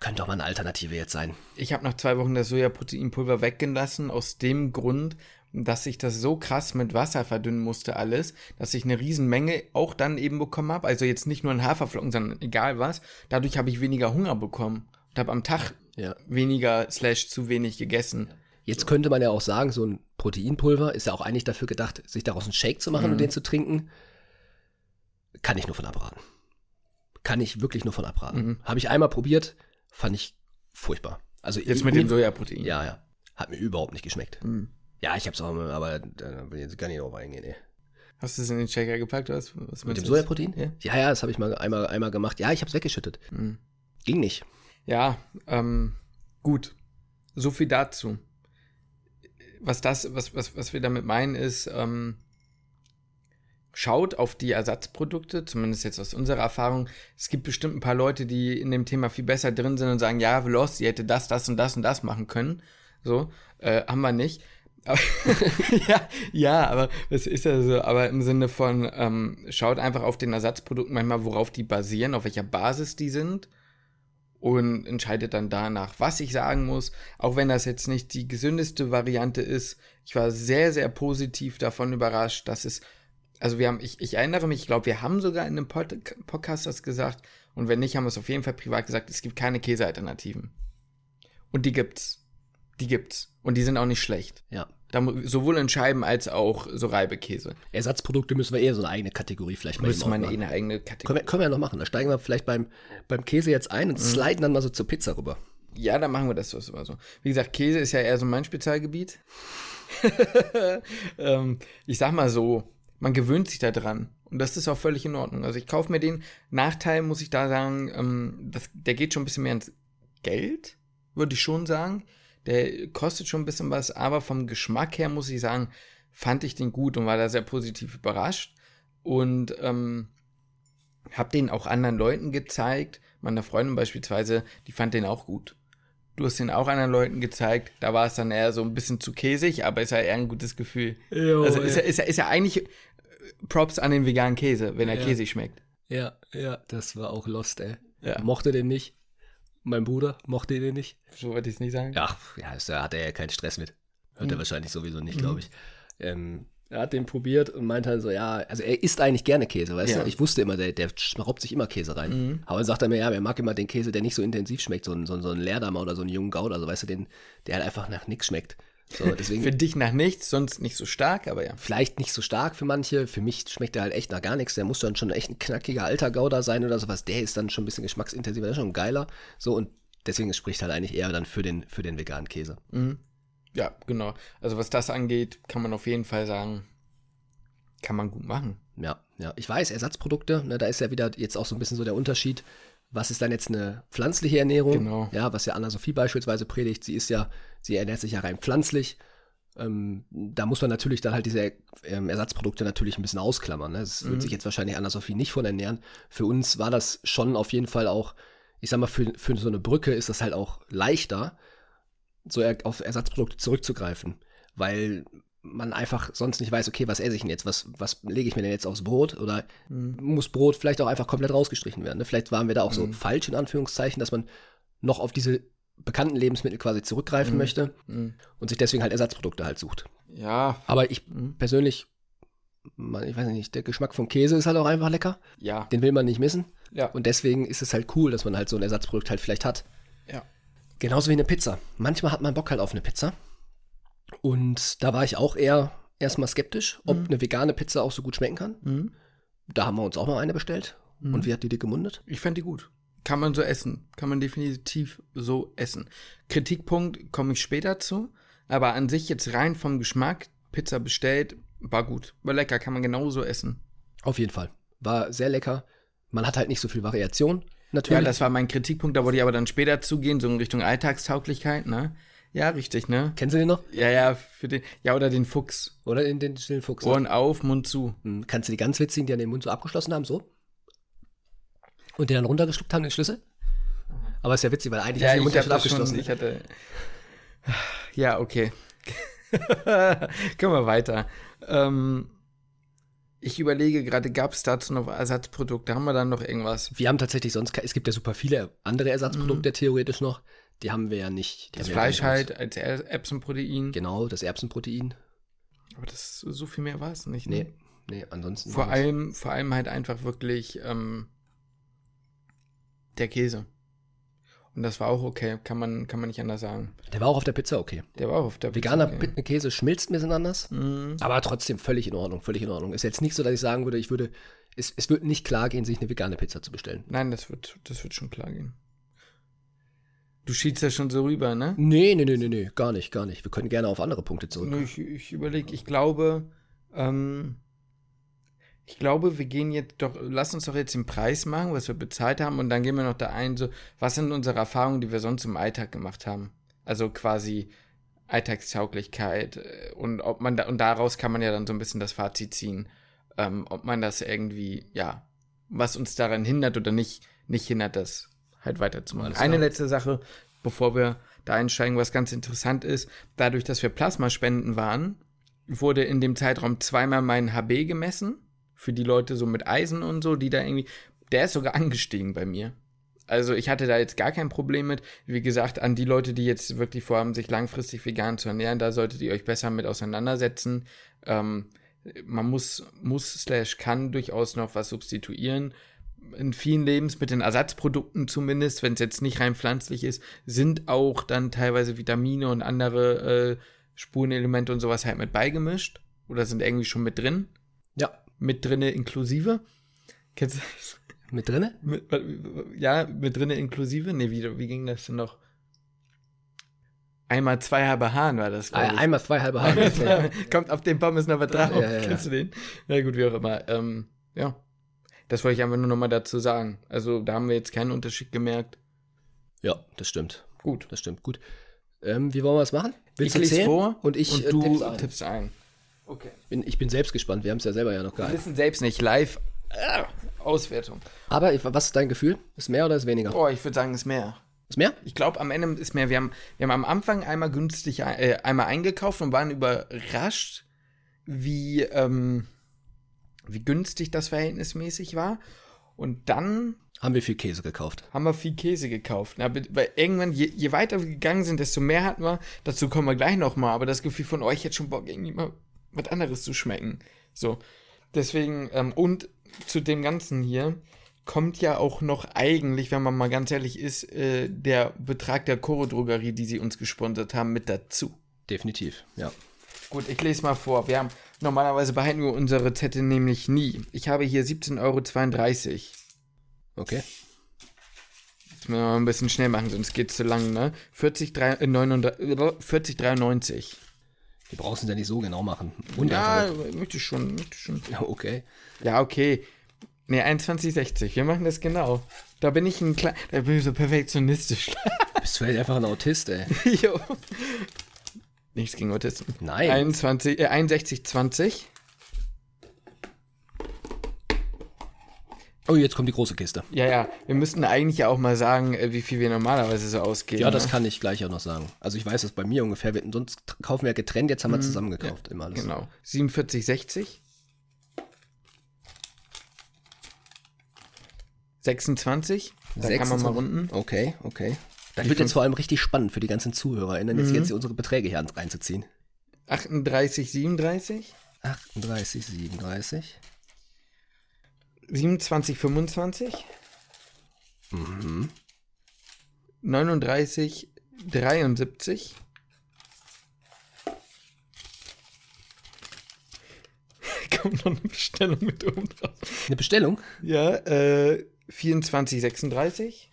[SPEAKER 1] könnte doch mal eine Alternative jetzt sein.
[SPEAKER 2] Ich habe nach zwei Wochen das Sojaproteinpulver weggelassen, aus dem Grund, dass ich das so krass mit Wasser verdünnen musste alles, dass ich eine Riesenmenge auch dann eben bekommen habe. Also jetzt nicht nur in Haferflocken, sondern egal was. Dadurch habe ich weniger Hunger bekommen und habe am Tag
[SPEAKER 1] Ja.
[SPEAKER 2] weniger slash zu wenig gegessen.
[SPEAKER 1] Jetzt könnte man ja auch sagen, so ein Proteinpulver ist ja auch eigentlich dafür gedacht, sich daraus einen Shake zu machen
[SPEAKER 2] Mhm.
[SPEAKER 1] und den zu trinken. Kann ich nur von abraten. Kann ich wirklich nur von abraten.
[SPEAKER 2] Mhm.
[SPEAKER 1] Habe ich einmal probiert, fand ich furchtbar. Also
[SPEAKER 2] Jetzt mit dem Sojaprotein.
[SPEAKER 1] Ja, ja. Hat mir überhaupt nicht geschmeckt.
[SPEAKER 2] Mhm.
[SPEAKER 1] Ja, ich hab's auch, mal, aber da will ich jetzt gar nicht drauf eingehen. Ey.
[SPEAKER 2] Hast du es in den Shaker gepackt was? was
[SPEAKER 1] Mit dem? Sojaprotein?
[SPEAKER 2] Ja.
[SPEAKER 1] Ja, ja, das habe ich mal einmal, einmal gemacht. Ja, ich hab's weggeschüttet.
[SPEAKER 2] Mhm.
[SPEAKER 1] Ging nicht.
[SPEAKER 2] Ja, ähm, gut. So viel dazu. Was das, was, was, was wir damit meinen, ist, ähm, schaut auf die Ersatzprodukte, zumindest jetzt aus unserer Erfahrung. Es gibt bestimmt ein paar Leute, die in dem Thema viel besser drin sind und sagen, ja, Veloz, sie hätte das, das und das und das machen können. So, äh, haben wir nicht. Ja, ja, aber es ist ja so, aber im Sinne von, ähm, schaut einfach auf den Ersatzprodukten manchmal, worauf die basieren, auf welcher Basis die sind und entscheidet dann danach, was ich sagen muss, auch wenn das jetzt nicht die gesündeste Variante ist. Ich war sehr, sehr positiv davon überrascht, dass es, also wir haben, ich, ich erinnere mich, ich glaube, wir haben sogar in einem Pod Podcast das gesagt und wenn nicht, haben wir es auf jeden Fall privat gesagt, es gibt keine Käsealternativen. Und die gibt's. Die gibt's. Und die sind auch nicht schlecht.
[SPEAKER 1] Ja.
[SPEAKER 2] Da, sowohl in Scheiben als auch so Reibekäse.
[SPEAKER 1] Ersatzprodukte müssen wir eher so eine eigene Kategorie vielleicht mal
[SPEAKER 2] Müsste
[SPEAKER 1] eben
[SPEAKER 2] man eh eine eigene Kategorie.
[SPEAKER 1] Können wir, können wir ja noch machen. Da steigen wir vielleicht beim, beim Käse jetzt ein
[SPEAKER 2] Mhm.
[SPEAKER 1] und sliden dann mal so zur Pizza rüber.
[SPEAKER 2] Ja, dann machen wir das so. so, so. Wie gesagt, Käse ist ja eher so mein Spezialgebiet. ähm, ich sag mal so, man gewöhnt sich da dran. Und das ist auch völlig in Ordnung. Also ich kaufe mir den Nachteil, muss ich da sagen, ähm, das, der geht schon ein bisschen mehr ins Geld, würde ich schon sagen. Der kostet schon ein bisschen was, aber vom Geschmack her muss ich sagen, fand ich den gut und war da sehr positiv überrascht. Und ähm, habe den auch anderen Leuten gezeigt. Meiner Freundin beispielsweise, die fand den auch gut. Du hast den auch anderen Leuten gezeigt. Da war es dann eher so ein bisschen zu käsig, aber ist ja eher ein gutes Gefühl. also ist ja, ist, ja, ist ja eigentlich äh, Props an den veganen Käse, wenn er
[SPEAKER 1] Ja.
[SPEAKER 2] käsig schmeckt.
[SPEAKER 1] Ja, ja, das war auch lost, ey.
[SPEAKER 2] Ja.
[SPEAKER 1] Mochte den nicht. Mein Bruder mochte den nicht.
[SPEAKER 2] So wollte ich es nicht sagen.
[SPEAKER 1] Ja, ja, da hat er ja keinen Stress mit. Hört er
[SPEAKER 2] Mhm.
[SPEAKER 1] wahrscheinlich sowieso nicht,
[SPEAKER 2] Mhm.
[SPEAKER 1] glaube ich. Ähm, Er hat den probiert und meint halt so, ja, also er isst eigentlich gerne Käse, weißt
[SPEAKER 2] Ja.
[SPEAKER 1] du? Ich wusste immer, der, der schraubt sich immer Käse rein.
[SPEAKER 2] Mhm.
[SPEAKER 1] Aber dann sagt er mir, ja, er mag immer den Käse, der nicht so intensiv schmeckt, so ein, so ein, so ein Leerdammer oder so einen jungen Gouda, also weißt du, den, der halt einfach nach nichts schmeckt. So, deswegen
[SPEAKER 2] Für dich nach nichts, sonst nicht so stark, aber ja.
[SPEAKER 1] vielleicht nicht so stark für manche. Für mich schmeckt der halt echt nach gar nichts. Der muss dann schon echt ein knackiger alter Gouda sein oder sowas. Der ist dann schon ein bisschen geschmacksintensiver, der ist schon geiler. So, und deswegen spricht halt eigentlich eher dann für den, für den veganen Käse.
[SPEAKER 2] Mhm. Ja, genau. Also was das angeht, kann man auf jeden Fall sagen, kann man gut machen.
[SPEAKER 1] Ja, ja. Ich weiß, Ersatzprodukte, ne, da ist ja wieder jetzt auch so ein bisschen so der Unterschied. Was ist dann jetzt eine pflanzliche Ernährung?
[SPEAKER 2] Genau.
[SPEAKER 1] Ja, was ja Anna-Sophie beispielsweise predigt. Sie ist ja, sie ernährt sich ja rein pflanzlich. Ähm, da muss man natürlich dann halt diese ähm, Ersatzprodukte natürlich ein bisschen ausklammern. Ne? Das wird sich jetzt wahrscheinlich Anna-Sophie nicht von ernähren. Für uns war das schon auf jeden Fall auch, ich sag mal, für, für so eine Brücke ist das halt auch leichter, so er- auf Ersatzprodukte zurückzugreifen. Weil man einfach sonst nicht weiß, okay, was esse ich denn jetzt? Was, was lege ich mir denn jetzt aufs Brot? Oder muss Brot vielleicht auch einfach komplett rausgestrichen werden? Ne? Vielleicht waren wir da auch so falsch, in Anführungszeichen, dass man noch auf diese bekannten Lebensmittel quasi zurückgreifen möchte
[SPEAKER 2] Mhm.
[SPEAKER 1] und sich deswegen halt Ersatzprodukte halt sucht.
[SPEAKER 2] Ja,
[SPEAKER 1] Aber ich
[SPEAKER 2] Mhm.
[SPEAKER 1] persönlich, man, ich weiß nicht, der Geschmack vom Käse ist halt auch einfach lecker.
[SPEAKER 2] ja,
[SPEAKER 1] Den will man nicht missen.
[SPEAKER 2] ja.
[SPEAKER 1] Und deswegen ist es halt cool, dass man halt so ein Ersatzprodukt halt vielleicht hat.
[SPEAKER 2] ja.
[SPEAKER 1] Genauso wie eine Pizza. Manchmal hat man Bock halt auf eine Pizza. Und da war ich auch eher erstmal skeptisch, ob eine vegane Pizza auch so gut schmecken kann.
[SPEAKER 2] Mhm.
[SPEAKER 1] Da haben wir uns auch mal eine bestellt. Und wie hat die dir gemundet?
[SPEAKER 2] Ich fand die gut. Kann man so essen. Kann man definitiv so essen. Kritikpunkt komme ich später zu. Aber an sich jetzt rein vom Geschmack, Pizza bestellt, war gut. War lecker, kann man genauso essen.
[SPEAKER 1] Auf jeden Fall. War sehr lecker. Man hat halt nicht so viel Variation,
[SPEAKER 2] Ja,
[SPEAKER 1] natürlich.
[SPEAKER 2] das war mein Kritikpunkt, da wollte ich aber dann später zugehen, so in Richtung Alltagstauglichkeit, ne? Ja, richtig, ne?
[SPEAKER 1] Kennst du den noch?
[SPEAKER 2] Ja, ja, für den, ja, oder den Fuchs.
[SPEAKER 1] Oder in den stillen Fuchs? ne?
[SPEAKER 2] Ohren auf, Mund zu.
[SPEAKER 1] Hm, Kannst du die ganz witzigen, die an den Mund so abgeschlossen haben, so? Und den dann runtergeschluckt haben, den Schlüssel? Aber ist ja witzig, weil eigentlich ist der Mund ja schon abgeschlossen.
[SPEAKER 2] ich hatte. Ja, okay. Können wir weiter. Ähm, ich überlege gerade, gab es dazu noch Ersatzprodukte? Haben wir dann noch irgendwas?
[SPEAKER 1] Wir haben tatsächlich sonst, es gibt ja super viele andere Ersatzprodukte theoretisch noch. Die haben wir ja nicht.
[SPEAKER 2] Das Fleisch halt als Er- Erbsenprotein.
[SPEAKER 1] Genau, das Erbsenprotein.
[SPEAKER 2] Aber das so viel mehr war es nicht.
[SPEAKER 1] Nee,
[SPEAKER 2] Ne?
[SPEAKER 1] nee, ansonsten.
[SPEAKER 2] Vor allem, vor allem halt einfach wirklich ähm, der Käse. Und das war auch okay, kann man, kann man nicht anders sagen.
[SPEAKER 1] Der war auch auf der Pizza okay.
[SPEAKER 2] Der war auch auf der
[SPEAKER 1] Veganer
[SPEAKER 2] Pizza, okay.
[SPEAKER 1] Käse schmilzt ein bisschen anders.
[SPEAKER 2] Mhm.
[SPEAKER 1] Aber trotzdem völlig in Ordnung, völlig in Ordnung. Ist jetzt nicht so, dass ich sagen würde, ich würde, es, es würde nicht klar gehen, sich eine vegane Pizza zu bestellen.
[SPEAKER 2] Nein, das wird, das wird schon klar gehen. Du schiebst ja schon so rüber, ne?
[SPEAKER 1] Nee, nee, nee, nee, nee, gar nicht, gar nicht. Wir können gerne auf andere Punkte zurück.
[SPEAKER 2] Ich, ich überlege, ich glaube, ähm, ich glaube, wir gehen jetzt doch, lass uns doch jetzt den Preis machen, was wir bezahlt haben, und dann gehen wir noch da ein, so, was sind unsere Erfahrungen, die wir sonst im Alltag gemacht haben? Also quasi Alltagstauglichkeit äh, und ob man da, und daraus kann man ja dann so ein bisschen das Fazit ziehen, ähm, ob man das irgendwie, ja, was uns daran hindert oder nicht, nicht hindert, das halt weiterzumachen. Eine letzte Sache, bevor wir da einsteigen, was ganz interessant ist, dadurch, dass wir Plasmaspenden waren, wurde in dem Zeitraum zweimal mein HB gemessen. Für die Leute so mit Eisen und so, die da irgendwie. Der ist sogar angestiegen bei mir. Also ich hatte da jetzt gar kein Problem mit. Wie gesagt, an die Leute, die jetzt wirklich vorhaben, sich langfristig vegan zu ernähren, da solltet ihr euch besser mit auseinandersetzen. Ähm, man muss, muss slash kann durchaus noch was substituieren. In vielen Lebensmitteln, Ersatzprodukten zumindest, wenn es jetzt nicht rein pflanzlich ist, sind auch dann teilweise Vitamine und andere äh, Spurenelemente und sowas halt mit beigemischt. Oder sind irgendwie schon mit drin.
[SPEAKER 1] Ja,
[SPEAKER 2] Mit drinne inklusive. Kennst du das?
[SPEAKER 1] mit drinne?
[SPEAKER 2] Mit, ja, mit drinne inklusive? Nee, wie, wie ging das denn noch? Einmal zwei halbe Hahn war das, glaub ich.
[SPEAKER 1] Einmal zwei halbe Haare.
[SPEAKER 2] Kommt auf den Pommes noch was drauf.
[SPEAKER 1] Ja, ja, ja.
[SPEAKER 2] Kennst du den? Na gut, wie auch immer. Ähm, ja. Das wollte ich einfach nur noch mal dazu sagen. Also, da haben wir jetzt keinen Unterschied gemerkt.
[SPEAKER 1] ja, das stimmt.
[SPEAKER 2] Gut.
[SPEAKER 1] Das stimmt. Gut. Ähm, wie wollen wir das machen?
[SPEAKER 2] Ich
[SPEAKER 1] du
[SPEAKER 2] lese vor
[SPEAKER 1] und ich äh,
[SPEAKER 2] du
[SPEAKER 1] tipp's ein.
[SPEAKER 2] tippst ein. Okay.
[SPEAKER 1] Bin, ich bin selbst gespannt. Wir haben es ja selber ja noch gar
[SPEAKER 2] Wir
[SPEAKER 1] nicht.
[SPEAKER 2] wissen selbst nicht. Live. Ah, Auswertung.
[SPEAKER 1] Aber ich- was ist dein Gefühl? Ist mehr oder ist weniger?
[SPEAKER 2] Oh, ich würde sagen, ist mehr.
[SPEAKER 1] Ist mehr?
[SPEAKER 2] Ich glaube, am Ende ist mehr. Wir haben, wir haben am Anfang einmal günstig äh, einmal eingekauft und waren überrascht, wie, ähm, wie günstig das verhältnismäßig war. Und dann
[SPEAKER 1] Haben wir viel Käse gekauft.
[SPEAKER 2] haben wir viel Käse gekauft. Na, weil irgendwann, je, je weiter wir gegangen sind, desto mehr hatten wir. Dazu kommen wir gleich nochmal. Aber das Gefühl von euch jetzt schon Bock, irgendwie mal was anderes zu schmecken. So. Deswegen, ähm, und zu dem Ganzen hier kommt ja auch noch eigentlich, wenn man mal ganz ehrlich ist, äh, der Betrag der Choro-Drogerie, die sie uns gesponsert haben, mit dazu.
[SPEAKER 1] Definitiv, ja.
[SPEAKER 2] Gut, ich lese mal vor. Wir haben normalerweise behalten wir unsere Rezepte nämlich nie. Ich habe hier 17,32 Euro.
[SPEAKER 1] Okay.
[SPEAKER 2] Jetzt müssen wir mal ein bisschen schnell machen, sonst geht es zu lang, ne? 40, 3, äh, 39, äh, 40,93.
[SPEAKER 1] Wir brauchen es ja nicht so genau machen.
[SPEAKER 2] Ja,
[SPEAKER 1] Wundervoll.
[SPEAKER 2] möchte ich schon, möchte ich schon.
[SPEAKER 1] Ja, okay.
[SPEAKER 2] Ja, okay. Ne, 21,60. Wir machen das genau. Da bin ich ein klein, da bin ich so perfektionistisch.
[SPEAKER 1] Bist du vielleicht einfach ein Autist, ey?
[SPEAKER 2] jo. Nichts gegen Autisten.
[SPEAKER 1] Nein.
[SPEAKER 2] 21, äh, 61,20.
[SPEAKER 1] Oh, jetzt kommt die große Kiste.
[SPEAKER 2] Ja, ja. Wir müssten eigentlich ja auch mal sagen, äh, wie viel wir normalerweise so ausgeben.
[SPEAKER 1] Ja, das
[SPEAKER 2] ne?
[SPEAKER 1] kann ich gleich auch noch sagen. Also ich weiß es bei mir ungefähr. Wir, sonst kaufen wir ja getrennt, jetzt haben wir zusammen gekauft. Immer alles.
[SPEAKER 2] Genau. 47,60. 26. Da kann man mal
[SPEAKER 1] 26.
[SPEAKER 2] runden.
[SPEAKER 1] Okay, okay. Das wird jetzt vor allem richtig spannend für die ganzen ZuhörerInnen,
[SPEAKER 2] Mhm.
[SPEAKER 1] jetzt, jetzt unsere Beträge hier reinzuziehen.
[SPEAKER 2] 38, 37.
[SPEAKER 1] 38, 37.
[SPEAKER 2] 27, 25.
[SPEAKER 1] Mhm.
[SPEAKER 2] 39, 73. Kommt noch eine Bestellung mit oben drauf.
[SPEAKER 1] Eine Bestellung?
[SPEAKER 2] Ja, äh, 24, 36.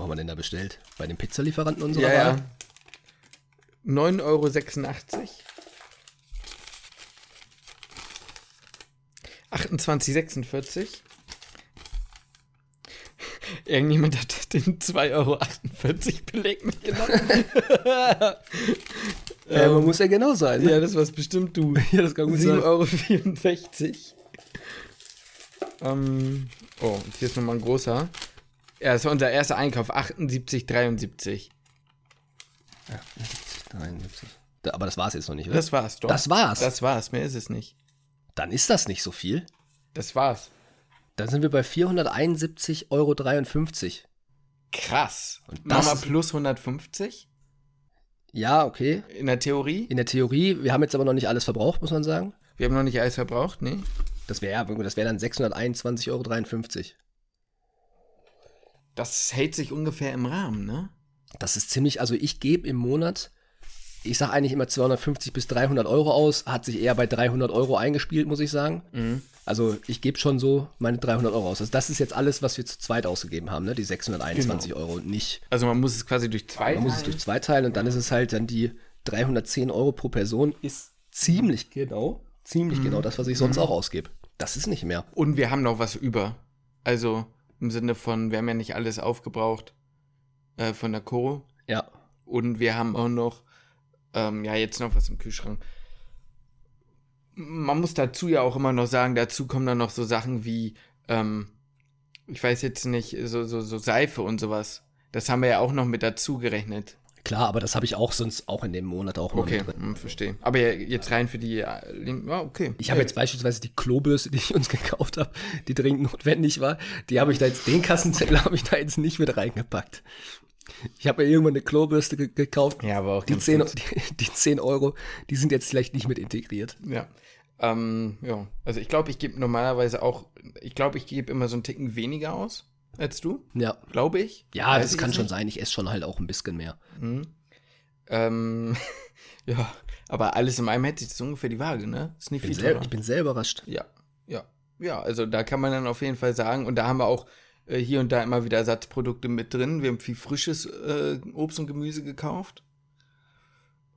[SPEAKER 1] Wo haben wir denn da bestellt? Bei den Pizzalieferanten unserer
[SPEAKER 2] Ja,
[SPEAKER 1] Wahl?
[SPEAKER 2] ja. 9,86 Euro. 28,46. Irgendjemand hat den 2,48 Euro Beleg mitgenommen.
[SPEAKER 1] Äh, man muss ja genau sein. Ne?
[SPEAKER 2] ja, das war's bestimmt du.
[SPEAKER 1] Ja, das kann gut
[SPEAKER 2] 7,64 Euro. Ähm, oh, und hier ist nochmal ein großer. Ja, das war unser erster Einkauf. 78,73.
[SPEAKER 1] 73. Da, aber das war's jetzt noch nicht, oder?
[SPEAKER 2] Das war's doch.
[SPEAKER 1] Das war's.
[SPEAKER 2] Das war's, mehr ist es nicht.
[SPEAKER 1] Dann ist das nicht so viel.
[SPEAKER 2] Das war's.
[SPEAKER 1] Dann sind wir bei 471,53 Euro.
[SPEAKER 2] Krass.
[SPEAKER 1] Und das
[SPEAKER 2] mal
[SPEAKER 1] ist-
[SPEAKER 2] plus 150
[SPEAKER 1] Ja, okay.
[SPEAKER 2] in der Theorie.
[SPEAKER 1] In der Theorie, wir haben jetzt aber noch nicht alles verbraucht, muss man sagen.
[SPEAKER 2] Wir haben noch nicht alles verbraucht, ne?
[SPEAKER 1] Das wäre das wär dann 621,53 Euro.
[SPEAKER 2] Das hält sich ungefähr im Rahmen, ne?
[SPEAKER 1] Das ist ziemlich, also ich gebe im Monat, ich sage eigentlich immer 250 bis 300 Euro aus, hat sich eher bei 300 Euro eingespielt, muss ich sagen.
[SPEAKER 2] Mhm.
[SPEAKER 1] Also ich gebe schon so meine 300 Euro aus. Also das ist jetzt alles, was wir zu zweit ausgegeben haben, ne? die
[SPEAKER 2] Genau.
[SPEAKER 1] 621 Euro und nicht.
[SPEAKER 2] Also man muss es quasi durch zwei.
[SPEAKER 1] Man muss es
[SPEAKER 2] teilen.
[SPEAKER 1] durch zwei teilen und dann ist es halt dann die 310 Euro pro Person ist ziemlich genau, ziemlich
[SPEAKER 2] Mhm.
[SPEAKER 1] genau das, was ich sonst auch ausgebe. Das ist nicht mehr.
[SPEAKER 2] Und wir haben noch was über. Also im Sinne von, wir haben ja nicht alles aufgebraucht äh, von der Koro.
[SPEAKER 1] Ja.
[SPEAKER 2] Und wir haben auch noch, ähm, ja, jetzt noch was im Kühlschrank. Man muss dazu ja auch immer noch sagen, dazu kommen dann noch so Sachen wie, ähm, ich weiß jetzt nicht, so, so, so Seife und sowas. Das haben wir ja auch noch mit dazu gerechnet.
[SPEAKER 1] Klar, aber das habe ich auch sonst auch in dem Monat auch noch
[SPEAKER 2] Okay,
[SPEAKER 1] mit drin.
[SPEAKER 2] hm, verstehe. Aber jetzt rein für die, äh, Lin- ja, okay.
[SPEAKER 1] Ich habe jetzt beispielsweise die Klobürste, die ich uns gekauft habe, die dringend notwendig war, die habe ich da jetzt, den Kassenzettel habe ich da jetzt nicht mit reingepackt. Ich habe mir irgendwann eine Klobürste ge gekauft.
[SPEAKER 2] Ja, aber auch
[SPEAKER 1] Die
[SPEAKER 2] ganz
[SPEAKER 1] 10,
[SPEAKER 2] gut.
[SPEAKER 1] die, die 10 Euro, die sind jetzt vielleicht nicht mit integriert.
[SPEAKER 2] Ja. Ähm, ja. Also ich glaube, ich gebe normalerweise auch, ich glaube, ich gebe immer so einen Ticken weniger aus als du,
[SPEAKER 1] Ja.
[SPEAKER 2] glaube ich.
[SPEAKER 1] Ja,
[SPEAKER 2] Weiß
[SPEAKER 1] das
[SPEAKER 2] ich
[SPEAKER 1] kann schon
[SPEAKER 2] nicht.
[SPEAKER 1] sein. Ich esse schon halt auch ein bisschen mehr.
[SPEAKER 2] Mhm. Ähm, ja, aber alles in einem hätte jetzt ungefähr die Waage, ne? Ist nicht
[SPEAKER 1] Ich bin,
[SPEAKER 2] viel teurer.
[SPEAKER 1] ich bin sehr überrascht.
[SPEAKER 2] Ja, ja. Ja, also da kann man dann auf jeden Fall sagen, und da haben wir auch äh, hier und da immer wieder Ersatzprodukte mit drin. Wir haben viel frisches äh, Obst und Gemüse gekauft.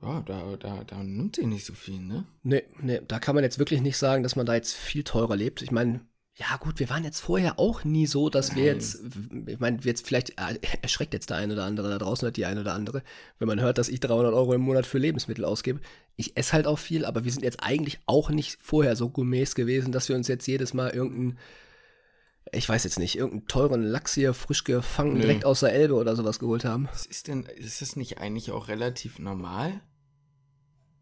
[SPEAKER 2] Ja, da, da, da nimmt sich nicht so viel, ne?
[SPEAKER 1] Nee, nee, da kann man jetzt wirklich nicht sagen, dass man da jetzt viel teurer lebt. Ich meine, ja gut, wir waren jetzt vorher auch nie so, dass wir jetzt, ich meine, jetzt vielleicht äh, erschreckt jetzt der eine oder andere da draußen oder die eine oder andere, wenn man hört, dass ich 300 Euro im Monat für Lebensmittel ausgebe. Ich esse halt auch viel, aber wir sind jetzt eigentlich auch nicht vorher so gourmets gewesen, dass wir uns jetzt jedes Mal irgendeinen, ich weiß jetzt nicht, irgendeinen teuren Lachs hier frisch gefangen
[SPEAKER 2] Nee.
[SPEAKER 1] direkt aus der Elbe oder sowas geholt haben.
[SPEAKER 2] Was ist denn, ist das nicht eigentlich auch relativ normal?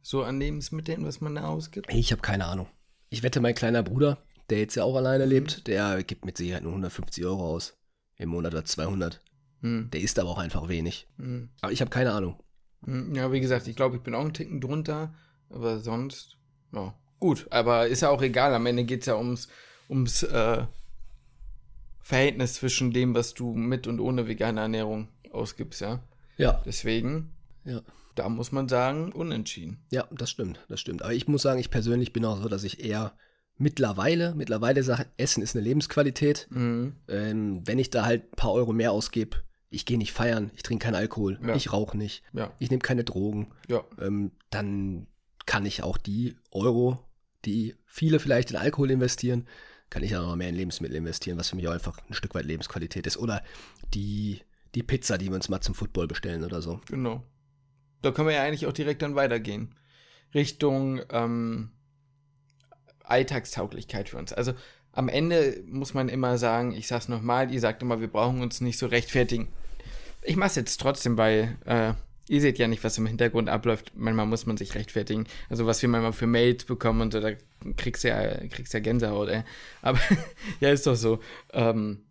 [SPEAKER 2] So an Lebensmitteln, was man da ausgibt?
[SPEAKER 1] Ich habe keine Ahnung. Ich wette, mein kleiner Bruder, der jetzt ja auch alleine lebt, der gibt mit Sicherheit nur 150 Euro aus. Im Monat oder 200.
[SPEAKER 2] Hm,
[SPEAKER 1] Der isst aber auch einfach wenig.
[SPEAKER 2] hm,
[SPEAKER 1] Aber ich habe keine Ahnung.
[SPEAKER 2] hm. Ja, wie gesagt, ich glaube, ich bin auch einen Ticken drunter. Aber sonst, ja. Gut, aber ist ja auch egal. Am Ende geht es ja ums, ums äh, Verhältnis zwischen dem, was du mit und ohne vegane Ernährung ausgibst, ja.
[SPEAKER 1] Ja.
[SPEAKER 2] Deswegen,
[SPEAKER 1] Ja.
[SPEAKER 2] da muss man sagen, unentschieden.
[SPEAKER 1] Ja, das stimmt, das stimmt. Aber ich muss sagen, ich persönlich bin auch so, dass ich eher mittlerweile, mittlerweile sage, Essen ist eine Lebensqualität.
[SPEAKER 2] Mhm.
[SPEAKER 1] Ähm, wenn ich da halt ein paar Euro mehr ausgebe, ich gehe nicht feiern, ich trinke keinen Alkohol,
[SPEAKER 2] Ja.
[SPEAKER 1] ich rauche nicht,
[SPEAKER 2] Ja,
[SPEAKER 1] ich nehme keine Drogen,
[SPEAKER 2] ja,
[SPEAKER 1] ähm, dann kann ich auch die Euro, die viele vielleicht in Alkohol investieren, kann ich ja noch mehr in Lebensmittel investieren, was für mich auch einfach ein Stück weit Lebensqualität ist. Oder die, die Pizza, die wir uns mal zum Football bestellen oder so.
[SPEAKER 2] genau. Da können wir ja eigentlich auch direkt dann weitergehen. Richtung ähm, Alltagstauglichkeit für uns. Also am Ende muss man immer sagen, ich sag's nochmal, ihr sagt immer, wir brauchen uns nicht so rechtfertigen. Ich mach's jetzt trotzdem, weil äh, ihr seht ja nicht, was im Hintergrund abläuft. Manchmal muss man sich rechtfertigen. Also was wir manchmal für Mails bekommen und so, da kriegst du ja, kriegst ja Gänsehaut, ey. Aber ja, ist doch so. Ähm,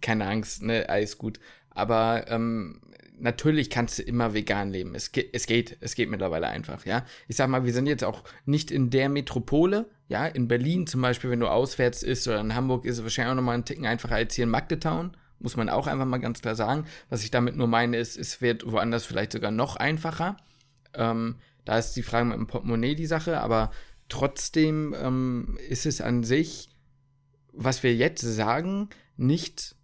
[SPEAKER 2] keine Angst, ne, alles gut. Aber ähm, natürlich kannst du immer vegan leben. Es, ge es geht, es geht mittlerweile einfach, ja. Ich sag mal, wir sind jetzt auch nicht in der Metropole, ja. In Berlin zum Beispiel, wenn du auswärts ist oder in Hamburg ist es wahrscheinlich auch nochmal einen Ticken einfacher als hier in Magdetown. Muss man auch einfach mal ganz klar sagen. Was ich damit nur meine, ist, es wird woanders vielleicht sogar noch einfacher. Ähm, da ist die Frage mit dem Portemonnaie die Sache, aber trotzdem ähm, ist es an sich, was wir jetzt sagen, nicht,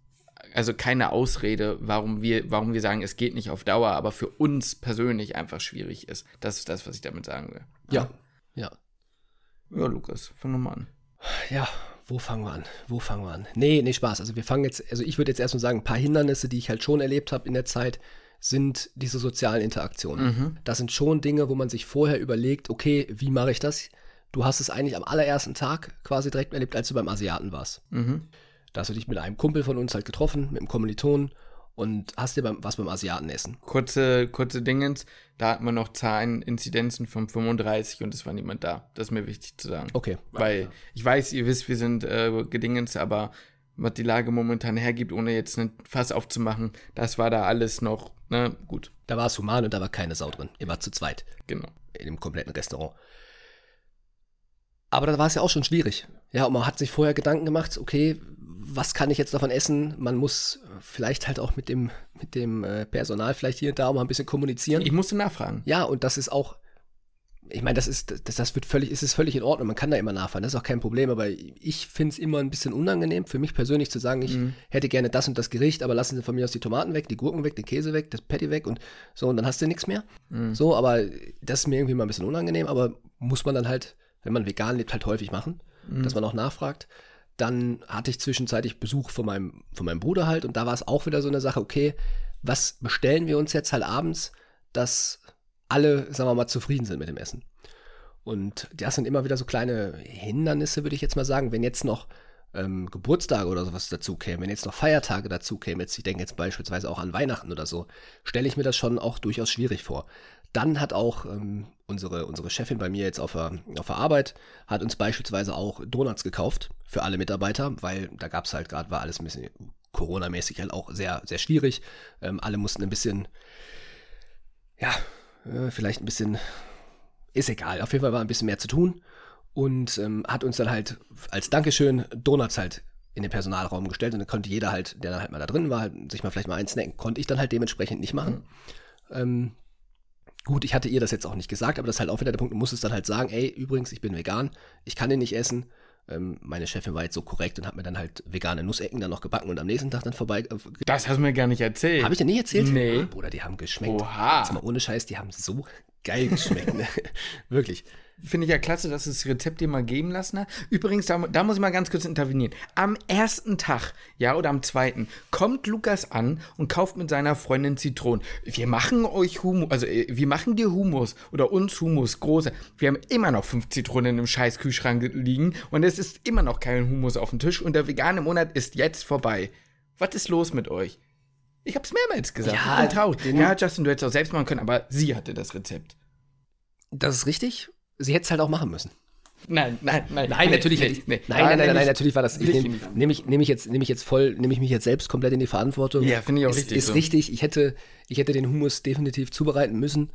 [SPEAKER 2] also keine Ausrede, warum wir, warum wir sagen, es geht nicht auf Dauer, aber für uns persönlich einfach schwierig ist. Das ist das, was ich damit sagen will.
[SPEAKER 1] Ja. Ja.
[SPEAKER 2] Ja, Lukas, fang nochmal an.
[SPEAKER 1] Ja, wo fangen wir an? Wo fangen wir an? Nee, nee, Spaß. Also wir fangen jetzt, also ich würde jetzt erstmal sagen, ein paar Hindernisse, die ich halt schon erlebt habe in der Zeit, sind diese sozialen Interaktionen.
[SPEAKER 2] Mhm.
[SPEAKER 1] Das sind schon Dinge, wo man sich vorher überlegt, okay, wie mache ich das? Du hast es eigentlich am allerersten Tag quasi direkt erlebt, als du beim Asiaten warst.
[SPEAKER 2] Mhm.
[SPEAKER 1] Da hast du dich mit einem Kumpel von uns halt getroffen, mit einem Kommiliton und hast dir beim, was beim Asiaten essen.
[SPEAKER 2] Kurze, kurze Dingens, da hat man noch Zahlen, Inzidenzen von 35 und es war niemand da. Das ist mir wichtig zu sagen.
[SPEAKER 1] Okay.
[SPEAKER 2] Weil ich weiß, ihr wisst, wir sind äh, gedingens, aber was die Lage momentan hergibt, ohne jetzt ein Fass aufzumachen, das war da alles noch, ne, gut,
[SPEAKER 1] Da war es human und da war keine Sau drin. Ihr wart zu zweit
[SPEAKER 2] genau.
[SPEAKER 1] in dem kompletten Restaurant. Aber da war es ja auch schon schwierig. Ja, und man hat sich vorher Gedanken gemacht, okay, was kann ich jetzt davon essen? Man muss vielleicht halt auch mit dem, mit dem äh, Personal vielleicht hier und da mal ein bisschen kommunizieren.
[SPEAKER 2] Ich musste nachfragen.
[SPEAKER 1] Ja, und das ist auch, ich meine, das ist, das, das wird völlig, ist es völlig in Ordnung. Man kann da immer nachfragen, das ist auch kein Problem, aber ich finde es immer ein bisschen unangenehm, für mich persönlich zu sagen, ich
[SPEAKER 2] Mhm.
[SPEAKER 1] hätte gerne das und das Gericht, aber lassen Sie von mir aus die Tomaten weg, die Gurken weg, den Käse weg, das Patty weg und so, und dann hast du nichts mehr.
[SPEAKER 2] Mhm.
[SPEAKER 1] So, aber das ist mir irgendwie mal ein bisschen unangenehm, aber muss man dann halt, wenn man vegan lebt, halt häufig machen,
[SPEAKER 2] Mhm.
[SPEAKER 1] dass man auch nachfragt. Dann hatte ich zwischenzeitlich Besuch von meinem, von meinem Bruder halt und da war es auch wieder so eine Sache, okay, was bestellen wir uns jetzt halt abends, dass alle, sagen wir mal, zufrieden sind mit dem Essen. Und das sind immer wieder so kleine Hindernisse, würde ich jetzt mal sagen. Wenn jetzt noch ähm, Geburtstage oder sowas dazu kämen, wenn jetzt noch Feiertage dazu kämen, jetzt, ich denke jetzt beispielsweise auch an Weihnachten oder so, stelle ich mir das schon auch durchaus schwierig vor. Dann hat auch ähm, unsere, unsere Chefin bei mir jetzt auf der, auf der Arbeit, hat uns beispielsweise auch Donuts gekauft für alle Mitarbeiter, weil da gab es halt gerade, war alles ein bisschen Corona-mäßig halt auch sehr, sehr schwierig. Ähm, alle mussten ein bisschen, ja, äh, vielleicht ein bisschen, ist egal, auf jeden Fall war ein bisschen mehr zu tun und ähm, hat uns dann halt als Dankeschön Donuts halt in den Personalraum gestellt und dann konnte jeder halt, der dann halt mal da drin war, sich mal vielleicht mal einsnacken. Konnte ich dann halt dementsprechend nicht machen. Ähm, gut, ich hatte ihr das jetzt auch nicht gesagt, aber das ist halt auch wieder der Punkt, du musst es dann halt sagen, ey, übrigens, ich bin vegan, ich kann den nicht essen. Ähm, meine Chefin war jetzt so korrekt und hat mir dann halt vegane Nussecken dann noch gebacken und am nächsten Tag dann vorbei. Äh,
[SPEAKER 2] Das hast du mir gar nicht erzählt.
[SPEAKER 1] Habe ich dir nie erzählt?
[SPEAKER 2] Nee.
[SPEAKER 1] Bruder, die haben geschmeckt.
[SPEAKER 2] Oha.
[SPEAKER 1] Jetzt mal ohne Scheiß, die haben so geil geschmeckt. ne? Wirklich.
[SPEAKER 2] Finde ich ja klasse, dass es das Rezept dir mal geben lassen hat. Übrigens, da, da muss ich mal ganz kurz intervenieren. Am ersten Tag, ja, oder am zweiten, kommt Lukas an und kauft mit seiner Freundin Zitronen. Wir machen euch Humus, also äh, wir machen dir Humus oder uns Humus, große. Wir haben immer noch fünf Zitronen im scheiß Kühlschrank liegen und es ist immer noch kein Humus auf dem Tisch und der vegane Monat ist jetzt vorbei. Was ist los mit euch? Ich hab's mehrmals gesagt.
[SPEAKER 1] Ja,
[SPEAKER 2] ich bin traurig. Ja, Justin, du hättest auch selbst machen können, aber sie hatte das Rezept.
[SPEAKER 1] Das ist richtig. Sie hätte es halt auch machen müssen.
[SPEAKER 2] Nein, nein, nein.
[SPEAKER 1] Nein,
[SPEAKER 2] nee,
[SPEAKER 1] natürlich
[SPEAKER 2] nee,
[SPEAKER 1] ich.
[SPEAKER 2] nee.
[SPEAKER 1] Nein, nein, nein, nein,
[SPEAKER 2] nehm
[SPEAKER 1] natürlich war das. Ich nehme nehm ich, nehm ich, jetzt, nehm ich jetzt voll, nehme ich mich jetzt selbst komplett in die Verantwortung.
[SPEAKER 2] Ja, finde ich auch
[SPEAKER 1] ist,
[SPEAKER 2] richtig
[SPEAKER 1] Ist
[SPEAKER 2] so.
[SPEAKER 1] richtig. Ich hätte, ich hätte den Hummus definitiv zubereiten müssen,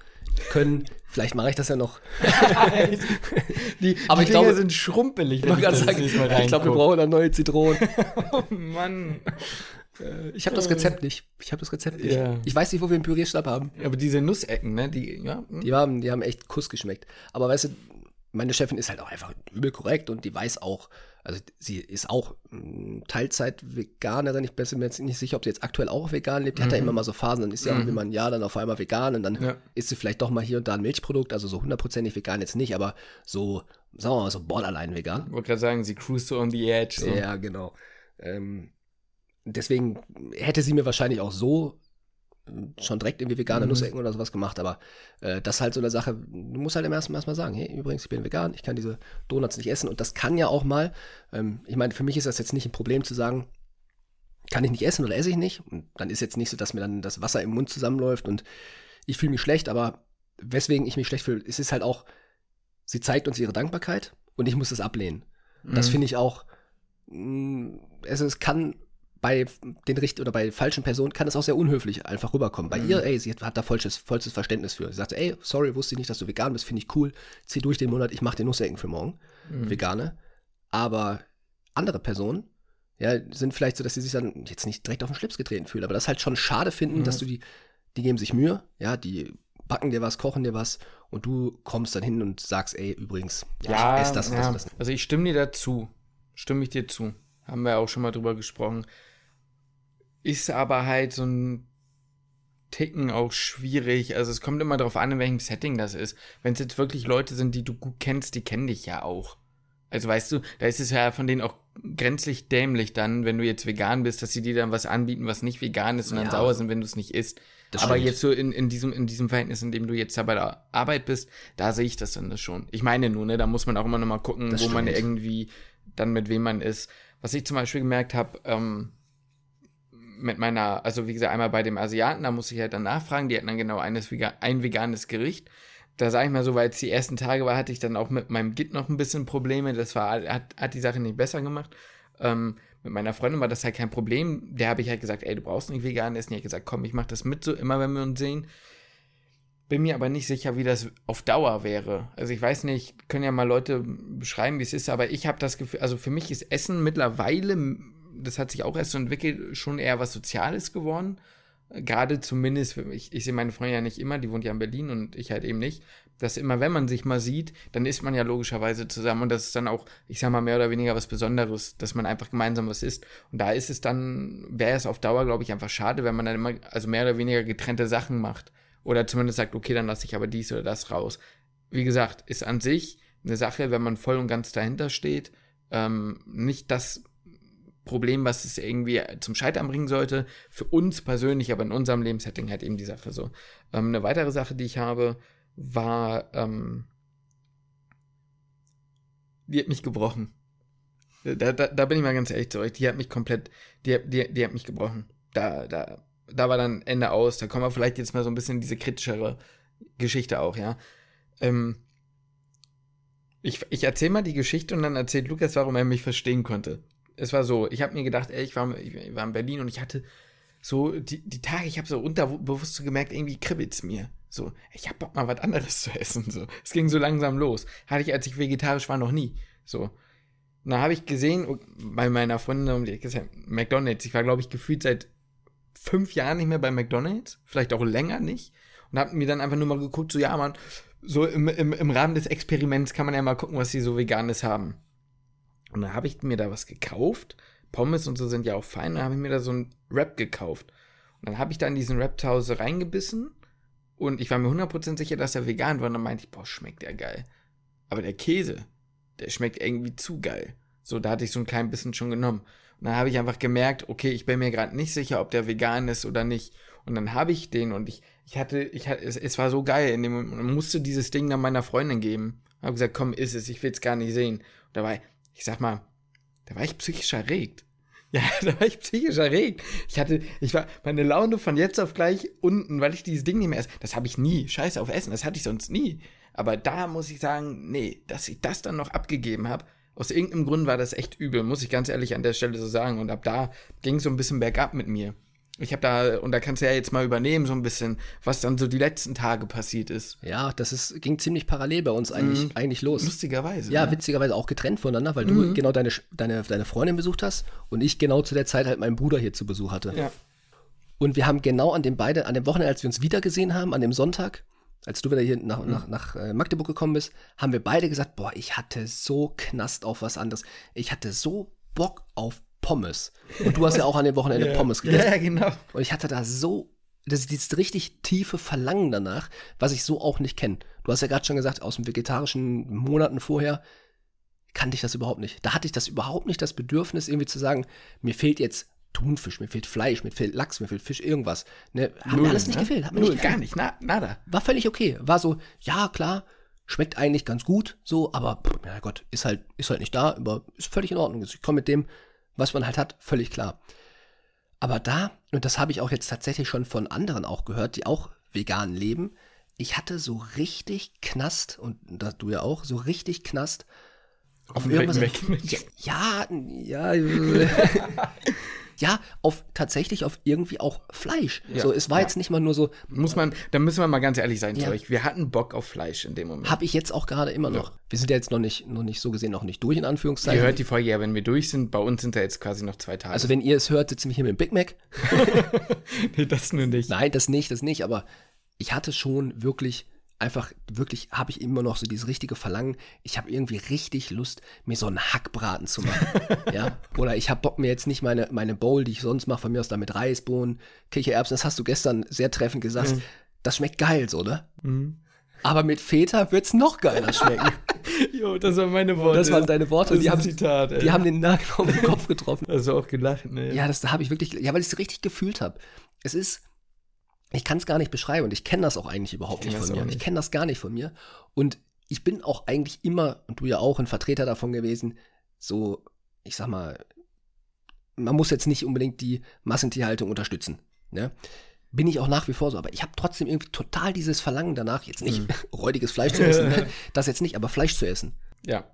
[SPEAKER 1] können. Vielleicht mache ich das ja noch.
[SPEAKER 2] Die,
[SPEAKER 1] Aber
[SPEAKER 2] die
[SPEAKER 1] ich
[SPEAKER 2] Dinger
[SPEAKER 1] glaube-
[SPEAKER 2] sind schrumpelig,
[SPEAKER 1] Ich ich glaube, wir brauchen da neue Zitronen.
[SPEAKER 2] Oh Mann.
[SPEAKER 1] Ich habe das Rezept nicht. Ich habe das Rezept nicht.
[SPEAKER 2] Ja.
[SPEAKER 1] Ich weiß nicht, wo wir den Pürierstab haben.
[SPEAKER 2] Aber diese Nussecken, ne? Die, ja. hm.
[SPEAKER 1] Die haben, die haben echt Kuss geschmeckt. Aber weißt du, meine Chefin ist halt auch einfach übel korrekt und die weiß auch, also sie ist auch mm, Teilzeit-Veganerin. Ich bin mir jetzt nicht sicher, ob sie jetzt aktuell auch vegan lebt. Die hat ja immer mal so Phasen, dann ist sie auch immer ein Jahr dann auf einmal vegan und dann
[SPEAKER 2] Ja.
[SPEAKER 1] isst sie vielleicht doch mal hier und da ein Milchprodukt. Also so hundertprozentig vegan jetzt nicht, aber so, sagen wir mal, so borderline vegan.
[SPEAKER 2] Ich wollte gerade sagen, sie cruise so on the edge. So.
[SPEAKER 1] Ja, genau. Ähm, deswegen hätte sie mir wahrscheinlich auch so äh, schon direkt irgendwie vegane
[SPEAKER 2] Mhm.
[SPEAKER 1] Nussecken oder sowas gemacht, aber äh, das ist halt so eine Sache, du musst halt im ersten Mal erstmal sagen, hey, übrigens, ich bin vegan, ich kann diese Donuts nicht essen und das kann ja auch mal, ähm, ich meine, für mich ist das jetzt nicht ein Problem zu sagen, kann ich nicht essen oder esse ich nicht und dann ist jetzt nicht so, dass mir dann das Wasser im Mund zusammenläuft und ich fühle mich schlecht, aber weswegen ich mich schlecht fühle, es ist halt auch, sie zeigt uns ihre Dankbarkeit und ich muss das ablehnen. Das
[SPEAKER 2] Mhm.
[SPEAKER 1] finde ich auch, mh, also es kann bei den Richt oder bei falschen Personen kann es auch sehr unhöflich einfach rüberkommen. Bei
[SPEAKER 2] Mhm.
[SPEAKER 1] ihr, ey, sie hat, da vollstes, vollstes Verständnis für. Sie sagte, ey, sorry, wusste ich nicht, dass du vegan bist, finde ich cool. Zieh durch den Monat, ich mache dir Nussecken für morgen.
[SPEAKER 2] Mhm.
[SPEAKER 1] Vegane. Aber andere Personen, ja, sind vielleicht so, dass sie sich dann jetzt nicht direkt auf den Schlips getreten fühlen, aber das halt schon schade finden,
[SPEAKER 2] Mhm.
[SPEAKER 1] dass du die, die geben sich Mühe, ja, die backen dir was, kochen dir was und du kommst dann hin und sagst, ey, übrigens,
[SPEAKER 2] Ja,
[SPEAKER 1] ich esse das, und das,
[SPEAKER 2] ja.
[SPEAKER 1] und das.
[SPEAKER 2] also ich stimme dir dazu. Stimme ich dir zu. Haben wir auch schon mal drüber gesprochen. Ist aber halt so ein Ticken auch schwierig. Also es kommt immer darauf an, in welchem Setting das ist. Wenn es jetzt wirklich Leute sind, die du gut kennst, die kennen dich ja auch. Also weißt du, da ist es ja von denen auch grenzlich dämlich dann, wenn du jetzt vegan bist, dass sie dir dann was anbieten, was nicht vegan ist und dann
[SPEAKER 1] Ja.
[SPEAKER 2] sauer sind, wenn du es nicht isst.
[SPEAKER 1] Das
[SPEAKER 2] Aber
[SPEAKER 1] stimmt.
[SPEAKER 2] jetzt so in, in, diesem, in diesem Verhältnis, in dem du jetzt da bei der Arbeit bist, da sehe ich das dann schon. Ich meine nur, ne, da muss man auch immer noch mal gucken,
[SPEAKER 1] Das
[SPEAKER 2] wo man
[SPEAKER 1] stimmt.
[SPEAKER 2] irgendwie dann mit wem man ist. Was ich zum Beispiel gemerkt habe, ähm, mit meiner, also wie gesagt, einmal bei dem Asiaten, da musste ich halt dann nachfragen, die hatten dann genau eines, ein veganes Gericht. Da sage ich mal so, weil es die ersten Tage war, hatte ich dann auch mit meinem Git noch ein bisschen Probleme. Das war, hat, hat die Sache nicht besser gemacht. Ähm, mit meiner Freundin war das halt kein Problem. Der habe ich halt gesagt, ey, du brauchst nicht vegan essen. Die hat gesagt, komm, ich mache das mit, so immer wenn wir uns sehen. Bin mir aber nicht sicher, wie das auf Dauer wäre. Also ich weiß nicht, können ja mal Leute beschreiben, wie es ist, aber ich habe das Gefühl, also für mich ist Essen mittlerweile, das hat sich auch erst so entwickelt, schon eher was Soziales geworden. Gerade zumindest, ich, ich sehe meine Freundin ja nicht immer, die wohnt ja in Berlin und ich halt eben nicht. Dass immer, wenn man sich mal sieht, dann ist man ja logischerweise zusammen und das ist dann auch, ich sag mal, mehr oder weniger was Besonderes, dass man einfach gemeinsam was isst. Und da ist es dann, wäre es auf Dauer, glaube ich, einfach schade, wenn man dann immer, also mehr oder weniger getrennte Sachen macht. Oder zumindest sagt, okay, dann lasse ich aber dies oder das raus. Wie gesagt, ist an sich eine Sache, wenn man voll und ganz dahinter steht, ähm, nicht das Problem, was es irgendwie zum Scheitern bringen sollte. Für uns persönlich, aber in unserem Lebenssetting halt eben die Sache so. Ähm, eine weitere Sache, die ich habe, war, ähm, die hat mich gebrochen. Da, da, da bin ich mal ganz ehrlich zu euch. Die hat mich komplett, die, die, die hat mich gebrochen. Da, da, da war dann Ende aus. Da kommen wir vielleicht jetzt mal so ein bisschen in diese kritischere Geschichte auch, ja. Ähm, ich ich erzähle mal die Geschichte und dann erzählt Lukas, warum er mich verstehen konnte. Es war so, ich habe mir gedacht, ey, ich war, ich war in Berlin und ich hatte so die, die Tage, ich habe so unterbewusst so gemerkt, irgendwie kribbelt's mir. So, ich hab Bock mal was anderes zu essen. So, es ging so langsam los. Hatte ich, als ich vegetarisch war, noch nie. So, und da habe ich gesehen, bei meiner Freundin McDonalds. Ich war, glaube ich, gefühlt seit fünf Jahren nicht mehr bei McDonalds, vielleicht auch länger nicht. Und habe mir dann einfach nur mal geguckt, so, ja, man, so im, im, im Rahmen des Experiments kann man ja mal gucken, was sie so Veganes haben. Und dann habe ich mir da was gekauft. Pommes und so sind ja auch fein. Dann habe ich mir da so einen Wrap gekauft. Und dann habe ich da in diesen Wrap zu reingebissen. Und ich war mir 100% sicher, dass er vegan war. Und dann meinte ich, boah, schmeckt der geil. Aber der Käse, der schmeckt irgendwie zu geil. So, da hatte ich so ein klein bisschen schon genommen. Und dann habe ich einfach gemerkt, okay, ich bin mir gerade nicht sicher, ob der vegan ist oder nicht. Und dann habe ich den und ich, ich hatte, ich hatte, es, es war so geil. In dem musste dieses Ding dann meiner Freundin geben. Habe gesagt, komm, iss es, ich will es gar nicht sehen. Und da war, ich sag mal, da war ich psychisch erregt. Ja, da war ich psychisch erregt. Ich hatte, ich war, meine Laune von jetzt auf gleich unten, weil ich dieses Ding nicht mehr esse. Das habe ich nie. Scheiße auf Essen, das hatte ich sonst nie. Aber da muss ich sagen, nee, dass ich das dann noch abgegeben habe, aus irgendeinem Grund war das echt übel, muss ich ganz ehrlich an der Stelle so sagen. Und ab da ging es so ein bisschen bergab mit mir. Ich habe da, und da kannst du ja jetzt mal übernehmen, so ein bisschen, was dann so die letzten Tage passiert ist.
[SPEAKER 1] Ja, das ist, ging ziemlich parallel bei uns eigentlich, mhm. eigentlich los.
[SPEAKER 2] Lustigerweise.
[SPEAKER 1] Ja, ja, witzigerweise auch getrennt voneinander, weil mhm. du genau deine, deine, deine Freundin besucht hast und ich genau zu der Zeit halt meinen Bruder hier zu Besuch hatte.
[SPEAKER 2] Ja.
[SPEAKER 1] Und wir haben genau an dem beide, an dem Wochenende, als wir uns wiedergesehen haben, an dem Sonntag, als du wieder hier nach, mhm. nach, nach äh, Magdeburg gekommen bist, haben wir beide gesagt, boah, ich hatte so Knast auf was anderes. Ich hatte so Bock auf Pommes. Und du hast ja auch an dem Wochenende yeah. Pommes gegessen.
[SPEAKER 2] Ja, genau.
[SPEAKER 1] Und ich hatte da so, das ist dieses richtig tiefe Verlangen danach, was ich so auch nicht kenne. Du hast ja gerade schon gesagt, aus dem vegetarischen Monaten vorher kannte ich das überhaupt nicht. Da hatte ich das überhaupt nicht das Bedürfnis, irgendwie zu sagen, mir fehlt jetzt Thunfisch, mir fehlt Fleisch, mir fehlt Lachs, mir fehlt Fisch, irgendwas. Ne, hat Null, mir alles nicht ne? gefehlt. Hat
[SPEAKER 2] Null,
[SPEAKER 1] nicht
[SPEAKER 2] gar nicht, na, nada.
[SPEAKER 1] War völlig okay. War so, ja, klar, schmeckt eigentlich ganz gut, so, aber, ja Gott, ist halt, ist halt nicht da, aber ist völlig in Ordnung. Ich komme mit dem, was man halt hat, völlig klar. Aber da, und das habe ich auch jetzt tatsächlich schon von anderen auch gehört, die auch vegan leben, ich hatte so richtig Knast, und das du ja auch, so richtig Knast auf irgendwas. Weg, ja, ja, ja. ja, auf tatsächlich auf irgendwie auch Fleisch. Ja, so, es war ja. jetzt nicht mal nur so.
[SPEAKER 2] Muss man, da müssen wir mal ganz ehrlich sein, ja. Wir hatten Bock auf Fleisch in dem Moment.
[SPEAKER 1] Habe ich jetzt auch gerade immer noch. Wir sind ja jetzt noch nicht, noch nicht so gesehen noch nicht durch, in Anführungszeichen.
[SPEAKER 2] Ihr hört die Folge ja, wenn wir durch sind. Bei uns sind da jetzt quasi noch zwei Tage.
[SPEAKER 1] Also, wenn ihr es hört, sitzen wir hier mit dem Big Mac.
[SPEAKER 2] nee, das nur nicht.
[SPEAKER 1] Nein, das nicht, das nicht. Aber ich hatte schon wirklich einfach wirklich habe ich immer noch so dieses richtige Verlangen. Ich habe irgendwie richtig Lust, mir so einen Hackbraten zu machen. ja? Oder ich habe Bock mir jetzt nicht meine, meine Bowl, die ich sonst mache, von mir aus da mit Reisbohnen, Kichererbsen, das hast du gestern sehr treffend gesagt. Mhm. Das schmeckt geil so, ne? Mhm. Aber mit Feta wird es noch geiler schmecken.
[SPEAKER 2] jo, das waren meine Worte.
[SPEAKER 1] Das waren deine Worte.
[SPEAKER 2] Das
[SPEAKER 1] die, haben,
[SPEAKER 2] Zitat,
[SPEAKER 1] ey. die haben den Nagel auf den Kopf getroffen.
[SPEAKER 2] Hast du auch gelacht, ne?
[SPEAKER 1] Ja, das da habe ich wirklich, ja, weil ich es richtig gefühlt habe. Es ist, ich kann es gar nicht beschreiben und ich kenne das auch eigentlich überhaupt nicht von mir. Nicht. Ich kenne das gar nicht von mir. Und ich bin auch eigentlich immer, und du ja auch, ein Vertreter davon gewesen, so, ich sag mal, man muss jetzt nicht unbedingt die Massentierhaltung unterstützen. Ne? Bin ich auch nach wie vor so, aber ich habe trotzdem irgendwie total dieses Verlangen danach, jetzt nicht mhm. räudiges Fleisch zu essen, ne? das jetzt nicht, aber Fleisch zu essen.
[SPEAKER 2] Ja.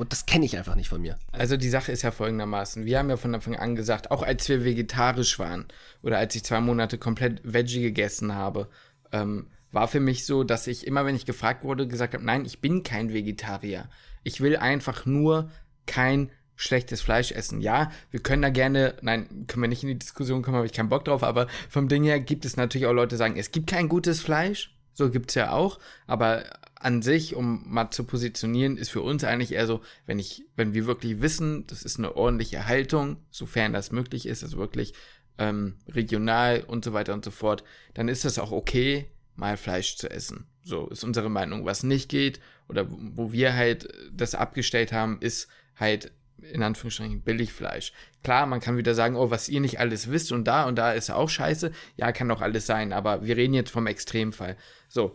[SPEAKER 1] Und das kenne ich einfach nicht von mir.
[SPEAKER 2] Also die Sache ist ja folgendermaßen. Wir haben ja von Anfang an gesagt, auch als wir vegetarisch waren oder als ich zwei Monate komplett Veggie gegessen habe, ähm, war für mich so, dass ich immer, wenn ich gefragt wurde, gesagt habe, nein, ich bin kein Vegetarier. Ich will einfach nur kein schlechtes Fleisch essen. Ja, wir können da gerne, nein, können wir nicht in die Diskussion kommen, habe ich keinen Bock drauf, aber vom Ding her gibt es natürlich auch Leute, die sagen, es gibt kein gutes Fleisch. So gibt es ja auch, aber an sich, um mal zu positionieren, ist für uns eigentlich eher so, wenn ich, wenn wir wirklich wissen, das ist eine ordentliche Haltung, sofern das möglich ist, also wirklich ähm, regional und so weiter und so fort, dann ist das auch okay, mal Fleisch zu essen. So ist unsere Meinung. Was nicht geht oder wo wir halt das abgestellt haben, ist halt in Anführungsstrichen Billigfleisch. Klar, man kann wieder sagen, oh, was ihr nicht alles wisst und da und da ist auch scheiße. Ja, kann doch alles sein, aber wir reden jetzt vom Extremfall. So,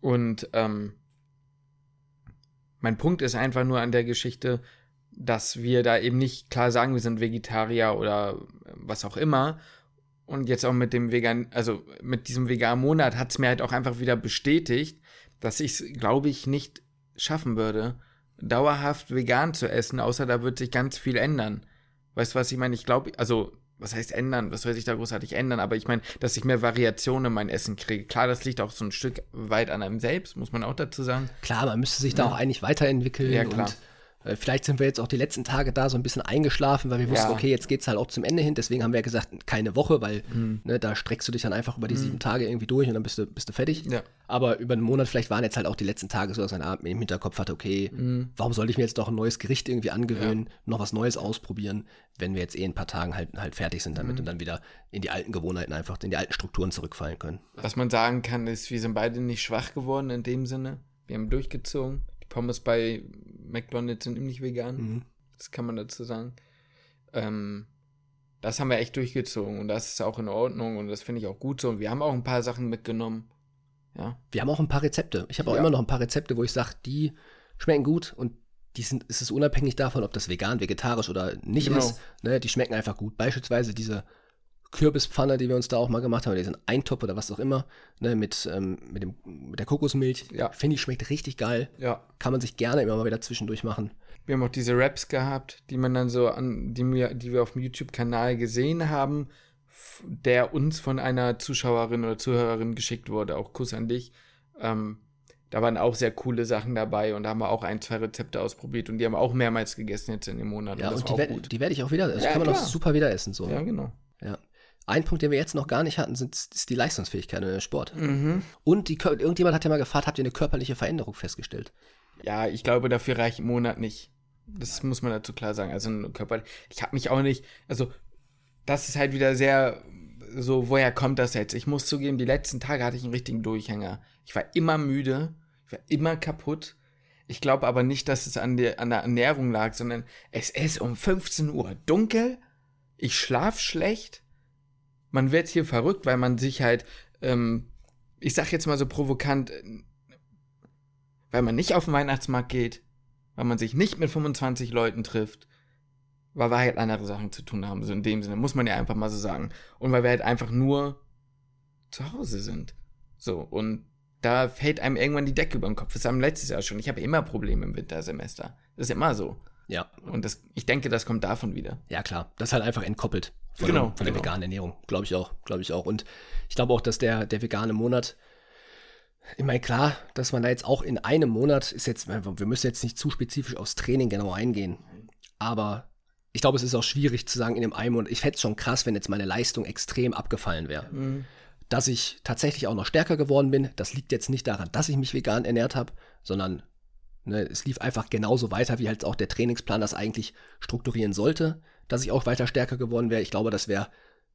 [SPEAKER 2] und ähm, mein Punkt ist einfach nur an der Geschichte, dass wir da eben nicht klar sagen, wir sind Vegetarier oder was auch immer. Und jetzt auch mit dem Vegan, also mit diesem veganen Monat hat es mir halt auch einfach wieder bestätigt, dass ich es, glaube ich, nicht schaffen würde, dauerhaft vegan zu essen, außer da wird sich ganz viel ändern. Weißt du, was ich meine? Ich glaube, also was heißt ändern? Was soll sich da großartig ändern? Aber ich meine, dass ich mehr Variationen in mein Essen kriege. Klar, das liegt auch so ein Stück weit an einem selbst, muss man auch dazu sagen.
[SPEAKER 1] Klar, man müsste sich da auch eigentlich weiterentwickeln.
[SPEAKER 2] Ja, klar.
[SPEAKER 1] Und Vielleicht sind wir jetzt auch die letzten Tage da so ein bisschen eingeschlafen, weil wir wussten, ja. okay, jetzt geht es halt auch zum Ende hin. Deswegen haben wir ja gesagt, keine Woche, weil mhm. ne, da streckst du dich dann einfach über die mhm. sieben Tage irgendwie durch und dann bist du, bist du fertig.
[SPEAKER 2] Ja.
[SPEAKER 1] Aber über einen Monat vielleicht waren jetzt halt auch die letzten Tage so, dass ein Abend im Hinterkopf hatte, okay, mhm. warum sollte ich mir jetzt doch ein neues Gericht irgendwie angewöhnen, ja. noch was Neues ausprobieren, wenn wir jetzt eh in ein paar Tagen halt, halt fertig sind damit mhm. und dann wieder in die alten Gewohnheiten einfach, in die alten Strukturen zurückfallen können.
[SPEAKER 2] Was man sagen kann, ist, wir sind beide nicht schwach geworden in dem Sinne. Wir haben durchgezogen. Die Pommes bei McDonalds sind nicht vegan. Mhm. Das kann man dazu sagen. Ähm, das haben wir echt durchgezogen und das ist auch in Ordnung und das finde ich auch gut so. Und wir haben auch ein paar Sachen mitgenommen. Ja.
[SPEAKER 1] Wir haben auch ein paar Rezepte. Ich habe auch ja. immer noch ein paar Rezepte, wo ich sage, die schmecken gut und die sind, ist es unabhängig davon, ob das vegan, vegetarisch oder nicht
[SPEAKER 2] Genau.
[SPEAKER 1] ist. Ne, die schmecken einfach gut. Beispielsweise diese Kürbispfanne, die wir uns da auch mal gemacht haben, diesen Eintopf oder was auch immer, ne, mit, ähm, mit, dem, mit der Kokosmilch.
[SPEAKER 2] Ja.
[SPEAKER 1] Finde ich, schmeckt richtig geil.
[SPEAKER 2] Ja.
[SPEAKER 1] Kann man sich gerne immer mal wieder zwischendurch machen.
[SPEAKER 2] Wir haben auch diese Raps gehabt, die man dann so an, die wir, die wir auf dem YouTube-Kanal gesehen haben, der uns von einer Zuschauerin oder Zuhörerin geschickt wurde. Auch Kuss an dich. Ähm, da waren auch sehr coole Sachen dabei und da haben wir auch ein, zwei Rezepte ausprobiert und die haben wir auch mehrmals gegessen jetzt in dem Monat.
[SPEAKER 1] Ja,
[SPEAKER 2] das
[SPEAKER 1] und
[SPEAKER 2] war
[SPEAKER 1] die,
[SPEAKER 2] auch
[SPEAKER 1] werd, die werde ich auch wieder, das
[SPEAKER 2] Ja,
[SPEAKER 1] kann man auch
[SPEAKER 2] klar.
[SPEAKER 1] super wieder essen. So.
[SPEAKER 2] Ja, genau.
[SPEAKER 1] Ja. Ein Punkt, den wir jetzt noch gar nicht hatten, sind, ist die Leistungsfähigkeit im Sport.
[SPEAKER 2] Mhm.
[SPEAKER 1] Und die, irgendjemand hat ja mal gefragt, habt ihr eine körperliche Veränderung festgestellt?
[SPEAKER 2] Ja, ich glaube, dafür reicht ein Monat nicht. Das muss man dazu klar sagen. Also Körper. Ich habe mich auch nicht. Also, das ist halt wieder sehr so, woher kommt das jetzt? Ich muss zugeben, die letzten Tage hatte ich einen richtigen Durchhänger. Ich war immer müde, ich war immer kaputt. Ich glaube aber nicht, dass es an der, an der Ernährung lag, sondern es ist um 15 Uhr dunkel, ich schlaf schlecht, man wird hier verrückt, weil man sich halt, ähm, ich sag jetzt mal so provokant, weil man nicht auf den Weihnachtsmarkt geht, weil man sich nicht mit 25 Leuten trifft, weil wir halt andere Sachen zu tun haben, so in dem Sinne, muss man ja einfach mal so sagen. Und weil wir halt einfach nur zu Hause sind. So, und da fällt einem irgendwann die Decke über den Kopf. Das haben wir letztes Jahr schon. Ich habe immer Probleme im Wintersemester. Das ist immer so.
[SPEAKER 1] Ja.
[SPEAKER 2] Und das, ich denke, das kommt davon wieder.
[SPEAKER 1] Ja, klar. Das ist halt einfach entkoppelt von,
[SPEAKER 2] Genau,
[SPEAKER 1] von der
[SPEAKER 2] genau.
[SPEAKER 1] veganen Ernährung. Glaube ich auch. Glaube ich auch. Und ich glaube auch, dass der, der vegane Monat, ich meine, klar, dass man da jetzt auch in einem Monat ist jetzt, wir müssen jetzt nicht zu spezifisch aufs Training genau eingehen. Aber ich glaube, es ist auch schwierig zu sagen, in dem einen Monat, ich fände es schon krass, wenn jetzt meine Leistung extrem abgefallen wäre. Dass ich tatsächlich auch noch stärker geworden bin, das liegt jetzt nicht daran, dass ich mich vegan ernährt habe, sondern ne, es lief einfach genauso weiter, wie halt auch der Trainingsplan das eigentlich strukturieren sollte, dass ich auch weiter stärker geworden wäre. Ich glaube, das wäre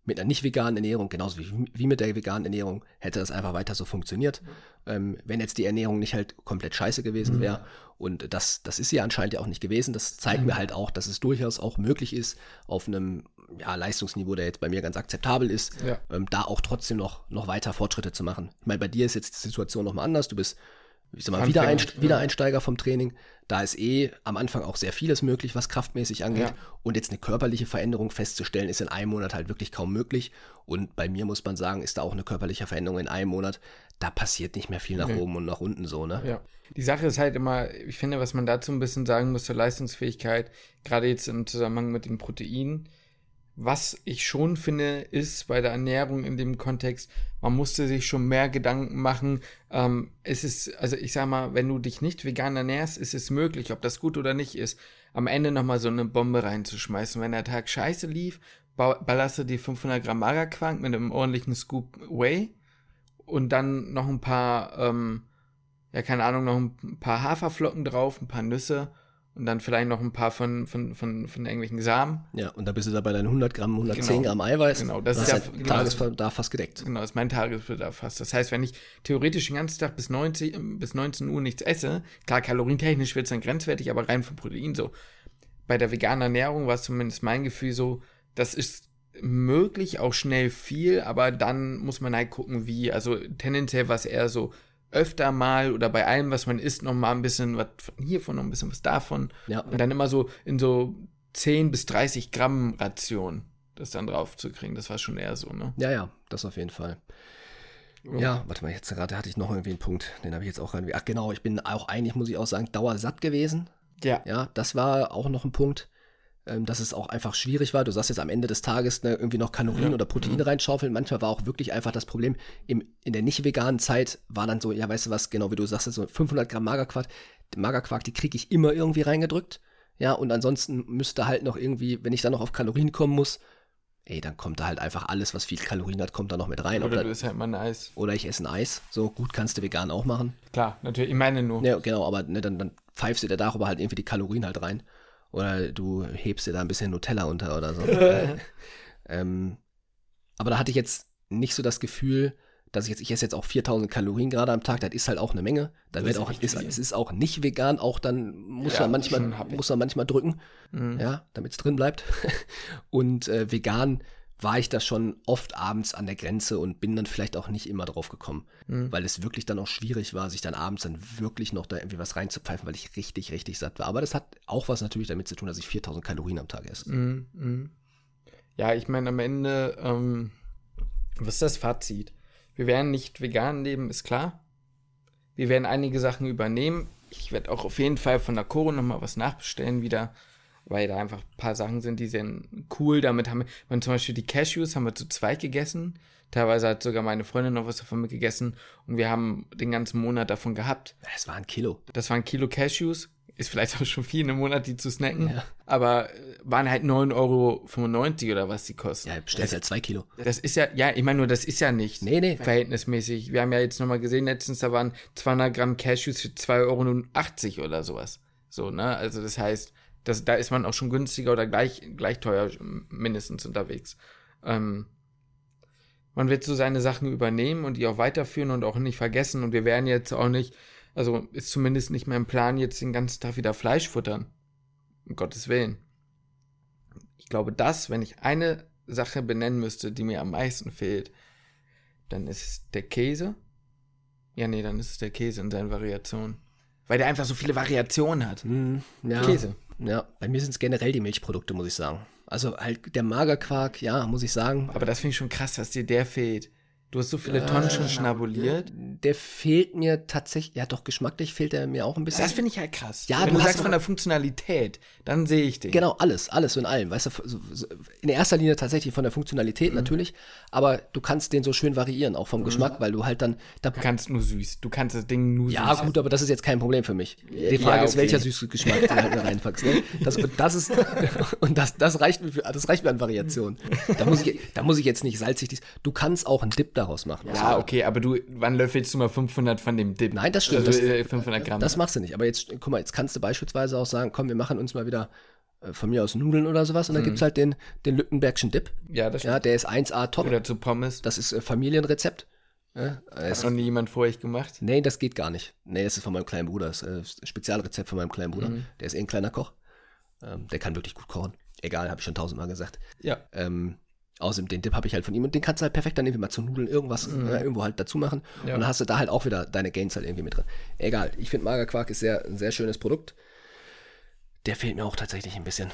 [SPEAKER 1] mit einer nicht veganen Ernährung, genauso wie, wie mit der veganen Ernährung, hätte das einfach weiter so funktioniert. Ähm, wenn jetzt die Ernährung nicht halt komplett scheiße gewesen wäre. Und das, das ist sie anscheinend ja auch nicht gewesen. Das zeigt mir halt auch, dass es durchaus auch möglich ist, auf einem ja, Leistungsniveau, der jetzt bei mir ganz akzeptabel ist,
[SPEAKER 2] Ja.
[SPEAKER 1] ähm, da auch trotzdem noch, noch weiter Fortschritte zu machen. Ich meine, bei dir ist jetzt die Situation nochmal anders. Du bist, ich sag mal, Wiedereinst
[SPEAKER 2] ja.
[SPEAKER 1] Wiedereinsteiger vom Training. Da ist eh am Anfang auch sehr vieles möglich, was kraftmäßig angeht.
[SPEAKER 2] Ja.
[SPEAKER 1] Und jetzt eine körperliche Veränderung festzustellen, ist in einem Monat halt wirklich kaum möglich. Und bei mir muss man sagen, ist da auch eine körperliche Veränderung in einem Monat. Da passiert nicht mehr viel nach
[SPEAKER 2] Nee.
[SPEAKER 1] oben und nach unten so, ne?
[SPEAKER 2] Ja. Die Sache ist halt immer, ich finde, was man dazu ein bisschen sagen muss zur Leistungsfähigkeit, gerade jetzt im Zusammenhang mit den Proteinen, was ich schon finde, ist bei der Ernährung in dem Kontext, man musste sich schon mehr Gedanken machen. Ähm, es ist, also ich sag mal, wenn du dich nicht vegan ernährst, ist es möglich, ob das gut oder nicht ist, am Ende nochmal so eine Bombe reinzuschmeißen. Wenn der Tag scheiße lief, ba- ballerst du dir 500 Gramm Magerquark mit einem ordentlichen Scoop Whey und dann noch ein paar, ähm, ja, keine Ahnung, noch ein paar Haferflocken drauf, ein paar Nüsse und dann vielleicht noch ein paar von, von, von, von irgendwelchen Samen.
[SPEAKER 1] Ja, und da bist du da bei deinen 100 Gramm, 110
[SPEAKER 2] Genau.
[SPEAKER 1] Gramm Eiweiß.
[SPEAKER 2] Genau, das ist ja-
[SPEAKER 1] ja
[SPEAKER 2] genau,
[SPEAKER 1] Tagesbedarf fast gedeckt.
[SPEAKER 2] Genau, das ist mein Tagesbedarf fast. Das heißt, wenn ich theoretisch den ganzen Tag bis 90, bis 19 Uhr nichts esse, klar, kalorientechnisch wird es dann grenzwertig, aber rein vom Protein so. Bei der veganen Ernährung war es zumindest mein Gefühl so, das ist möglich, auch schnell viel, aber dann muss man halt gucken, wie. Also tendenziell war es eher so öfter mal oder bei allem, was man isst, noch mal ein bisschen was von hiervon, noch ein bisschen was davon.
[SPEAKER 1] Ja.
[SPEAKER 2] Und dann immer so in so 10 bis 30 Gramm Ration das dann drauf zu kriegen. Das war schon eher so, ne?
[SPEAKER 1] Ja, ja, das auf jeden Fall. Ja, warte mal, jetzt gerade hatte ich noch irgendwie einen Punkt, den habe ich jetzt auch irgendwie. Ach genau, ich bin auch eigentlich, muss ich auch sagen, dauersatt gewesen.
[SPEAKER 2] Ja.
[SPEAKER 1] Ja, das war auch noch ein Punkt, ähm, dass es auch einfach schwierig war. Du sagst jetzt am Ende des Tages ne, irgendwie noch Kalorien
[SPEAKER 2] Ja. Mhm.
[SPEAKER 1] oder Proteine reinschaufeln. Manchmal war auch wirklich einfach das Problem, im, in der nicht veganen Zeit war dann so, ja, weißt du was, genau wie du sagst, so 500 Gramm Magerquark, Magerquark, die kriege ich immer irgendwie reingedrückt. Ja, und ansonsten müsste halt noch irgendwie, wenn ich dann noch auf Kalorien kommen muss, ey, dann kommt da halt einfach alles, was viel Kalorien hat, kommt da noch mit rein.
[SPEAKER 2] Oder
[SPEAKER 1] da,
[SPEAKER 2] du isst halt mal ein Eis.
[SPEAKER 1] oder ich esse ein Eis. So gut kannst du vegan auch machen.
[SPEAKER 2] Klar, natürlich. Ich meine nur.
[SPEAKER 1] Ja, genau, aber ne, dann, dann pfeifst du dir darüber halt irgendwie die Kalorien halt rein. Oder du hebst dir da ein bisschen Nutella unter oder so. ähm, aber da hatte ich jetzt nicht so das Gefühl, dass ich jetzt, ich esse jetzt auch 4000 Kalorien gerade am Tag, das ist halt auch eine Menge. Dann
[SPEAKER 2] Das
[SPEAKER 1] wird
[SPEAKER 2] ist
[SPEAKER 1] auch, ist, es ist auch nicht vegan, auch dann muss
[SPEAKER 2] Ja,
[SPEAKER 1] man manchmal, muss man manchmal drücken,
[SPEAKER 2] Mhm.
[SPEAKER 1] ja, damit es drin bleibt. Und äh, vegan war ich da schon oft abends an der Grenze und bin dann vielleicht auch nicht immer drauf gekommen,
[SPEAKER 2] Mhm.
[SPEAKER 1] weil es wirklich dann auch schwierig war, sich dann abends dann wirklich noch da irgendwie was reinzupfeifen, weil ich richtig, richtig satt war. Aber das hat auch was natürlich damit zu tun, dass ich 4000 Kalorien am Tag esse.
[SPEAKER 2] Mhm, mhm. Ja, ich meine, am Ende, ähm, was ist das Fazit? Wir werden nicht vegan leben, ist klar. Wir werden einige Sachen übernehmen. Ich werde auch auf jeden Fall von der Koro nochmal was nachbestellen wieder, weil da einfach ein paar Sachen sind, die sind cool. Damit haben wir, man zum Beispiel die Cashews haben wir zu zweit gegessen. Teilweise hat sogar meine Freundin noch was davon mitgegessen und wir haben den ganzen Monat davon gehabt.
[SPEAKER 1] Es war ein Kilo.
[SPEAKER 2] Das waren Kilo Cashews. Ist vielleicht auch schon viel in einem Monat, die zu snacken.
[SPEAKER 1] Ja.
[SPEAKER 2] Aber äh, waren halt 9,95 Euro oder was die kosten.
[SPEAKER 1] Ja, bestellst halt zwei Kilo.
[SPEAKER 2] Das ist ja, ja, ich meine nur, das ist ja nicht
[SPEAKER 1] Nee, nee.
[SPEAKER 2] verhältnismäßig. Wir haben ja jetzt nochmal gesehen, letztens, da waren 200 Gramm Cashews für 2,80 Euro oder sowas. So, ne? Also das heißt, das, da ist man auch schon günstiger oder gleich, gleich teuer mindestens unterwegs. Ähm, man wird so seine Sachen übernehmen und die auch weiterführen und auch nicht vergessen. Und wir werden jetzt auch nicht, also ist zumindest nicht mein Plan, jetzt den ganzen Tag wieder Fleisch futtern. Um Gottes Willen. Ich glaube, das, wenn ich eine Sache benennen müsste, die mir am meisten fehlt, dann ist es der Käse. Ja, nee, dann ist es der Käse in seinen Variationen. Weil der einfach so viele Variationen hat.
[SPEAKER 1] Hm, ja.
[SPEAKER 2] Käse.
[SPEAKER 1] Ja, bei mir sind es generell die Milchprodukte, muss ich sagen. Also halt der Magerquark, ja, muss ich sagen.
[SPEAKER 2] Aber das finde ich schon krass, dass dir der fehlt. Du hast so viele Tonnen schon schnabuliert.
[SPEAKER 1] Der fehlt mir tatsächlich, ja doch, geschmacklich fehlt er mir auch ein bisschen.
[SPEAKER 2] Das finde ich halt krass.
[SPEAKER 1] Ja,
[SPEAKER 2] Wenn
[SPEAKER 1] du
[SPEAKER 2] du sagst von der Funktionalität, dann sehe ich den.
[SPEAKER 1] Genau, alles, alles in allem. Weißt du, in erster Linie tatsächlich von der
[SPEAKER 2] Mhm.
[SPEAKER 1] Funktionalität natürlich, aber du kannst den so schön variieren, auch vom Geschmack, weil du halt dann, da,
[SPEAKER 2] Du kannst nur süß. Du kannst das Ding nur
[SPEAKER 1] ja
[SPEAKER 2] süß.
[SPEAKER 1] gut, aber das ist jetzt kein Problem für mich. Die
[SPEAKER 2] Ja,
[SPEAKER 1] Frage ist,
[SPEAKER 2] okay.
[SPEAKER 1] welcher süße Geschmack du halt da reinpackst. Ne? Das, und das ist, und das, das reicht mir, für, das reicht mir an Variation. Da muss ich, da muss ich jetzt nicht salzig, dies- du kannst auch einen Dip daraus machen.
[SPEAKER 2] Ja, okay, aber du, wann löffelst du mal 500 von dem Dip?
[SPEAKER 1] Nein, das stimmt.
[SPEAKER 2] Also,
[SPEAKER 1] Das-
[SPEAKER 2] äh, 500 Gramm.
[SPEAKER 1] Das machst du nicht. Aber jetzt, guck mal, jetzt kannst du beispielsweise auch sagen, komm, wir machen uns mal wieder von mir aus Nudeln oder sowas und dann gibt's halt den, den Lückenbergschen Dip.
[SPEAKER 2] ja, das stimmt.
[SPEAKER 1] Ja, der ist 1A top.
[SPEAKER 2] Oder zu Pommes.
[SPEAKER 1] Das ist Familienrezept. Ja,
[SPEAKER 2] Hat
[SPEAKER 1] es,
[SPEAKER 2] noch nie jemand vor euch gemacht.
[SPEAKER 1] nee, das geht gar nicht. Nee, das ist von meinem kleinen Bruder. Das ist das Spezialrezept von meinem kleinen Bruder.
[SPEAKER 2] Mhm.
[SPEAKER 1] Der ist eh ein kleiner Koch. Ähm, der kann wirklich gut kochen. Egal, habe ich schon tausendmal gesagt.
[SPEAKER 2] Ja.
[SPEAKER 1] Ähm, außerdem, den Dip habe ich halt von ihm und den kannst du halt perfekt dann irgendwie mal zu Nudeln irgendwas äh, irgendwo halt dazu machen.
[SPEAKER 2] Mhm. Ja.
[SPEAKER 1] Und dann hast du da halt auch wieder deine Gains halt irgendwie mit drin. Egal, ich finde Magerquark ist sehr, ein sehr schönes Produkt. Der fehlt mir auch tatsächlich ein bisschen.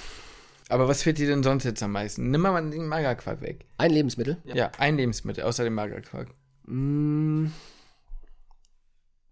[SPEAKER 2] Aber was fehlt dir denn sonst jetzt am meisten? Nimm mal den Magerquark weg.
[SPEAKER 1] Ein Lebensmittel.
[SPEAKER 2] Ja, ein Lebensmittel, außer dem Magerquark.
[SPEAKER 1] Mm,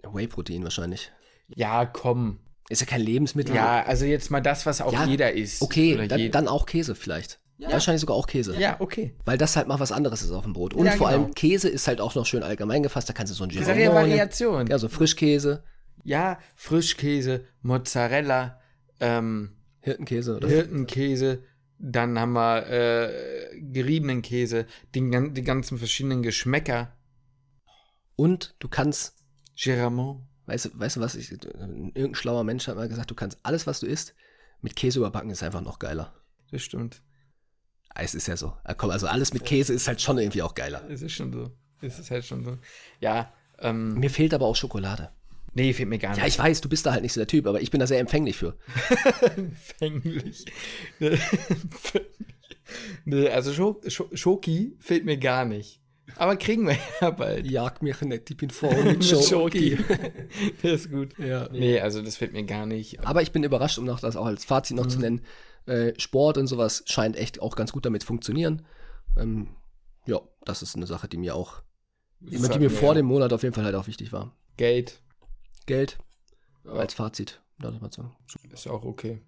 [SPEAKER 1] Whey-Protein wahrscheinlich.
[SPEAKER 2] Ja, komm.
[SPEAKER 1] Ist ja kein Lebensmittel.
[SPEAKER 2] Ja, also jetzt mal das, was auch
[SPEAKER 1] Ja,
[SPEAKER 2] jeder isst.
[SPEAKER 1] Okay, dann,
[SPEAKER 2] jede-
[SPEAKER 1] dann auch Käse vielleicht. Wahrscheinlich sogar auch Käse.
[SPEAKER 2] Ja, okay.
[SPEAKER 1] Weil das halt mal was anderes ist auf dem Brot. Und
[SPEAKER 2] Ja,
[SPEAKER 1] vor
[SPEAKER 2] genau.
[SPEAKER 1] allem Käse ist halt auch noch schön allgemein gefasst. Da kannst du so ein
[SPEAKER 2] Das ist ja
[SPEAKER 1] Girolamo-
[SPEAKER 2] Variation.
[SPEAKER 1] Ja, so Frischkäse,
[SPEAKER 2] Ja, Frischkäse, Mozzarella, ähm,
[SPEAKER 1] Hirtenkäse oder
[SPEAKER 2] Hirtenkäse, dann haben wir äh, geriebenen Käse, den, die ganzen verschiedenen Geschmäcker.
[SPEAKER 1] Und du kannst,
[SPEAKER 2] Geramont.
[SPEAKER 1] weißt du, weißt du was, ich, irgendein schlauer Mensch hat mal gesagt, du kannst alles, was du isst, mit Käse überbacken, ist einfach noch geiler.
[SPEAKER 2] Das stimmt.
[SPEAKER 1] Ah, Es ist ja so. Ah, Komm, also alles mit Käse ist halt schon irgendwie auch geiler.
[SPEAKER 2] Es ist schon so. Es ist halt schon so. Ja, ähm,
[SPEAKER 1] Mir fehlt aber auch Schokolade.
[SPEAKER 2] nee, fehlt mir gar
[SPEAKER 1] Ja,
[SPEAKER 2] nicht.
[SPEAKER 1] ich weiß, du bist da halt nicht so der Typ, aber ich bin da sehr empfänglich für.
[SPEAKER 2] Empfänglich. nee, also Scho Scho Schoki fehlt mir gar nicht. Aber kriegen wir ja bald.
[SPEAKER 1] Jag mich nicht, ich bin voll
[SPEAKER 2] Mit Schoki. Der ist gut.
[SPEAKER 1] Ja.
[SPEAKER 2] Nee, also das fehlt mir gar nicht.
[SPEAKER 1] Aber ich bin überrascht, um noch das auch als Fazit noch zu nennen. Äh, Sport und sowas scheint echt auch ganz gut damit funktionieren. Ähm, ja, das ist eine Sache, die mir auch, die, die mir
[SPEAKER 2] sagt
[SPEAKER 1] vor
[SPEAKER 2] ja.
[SPEAKER 1] dem Monat auf jeden Fall halt auch wichtig war.
[SPEAKER 2] Geld
[SPEAKER 1] Geld als Fazit.
[SPEAKER 2] Ist auch okay.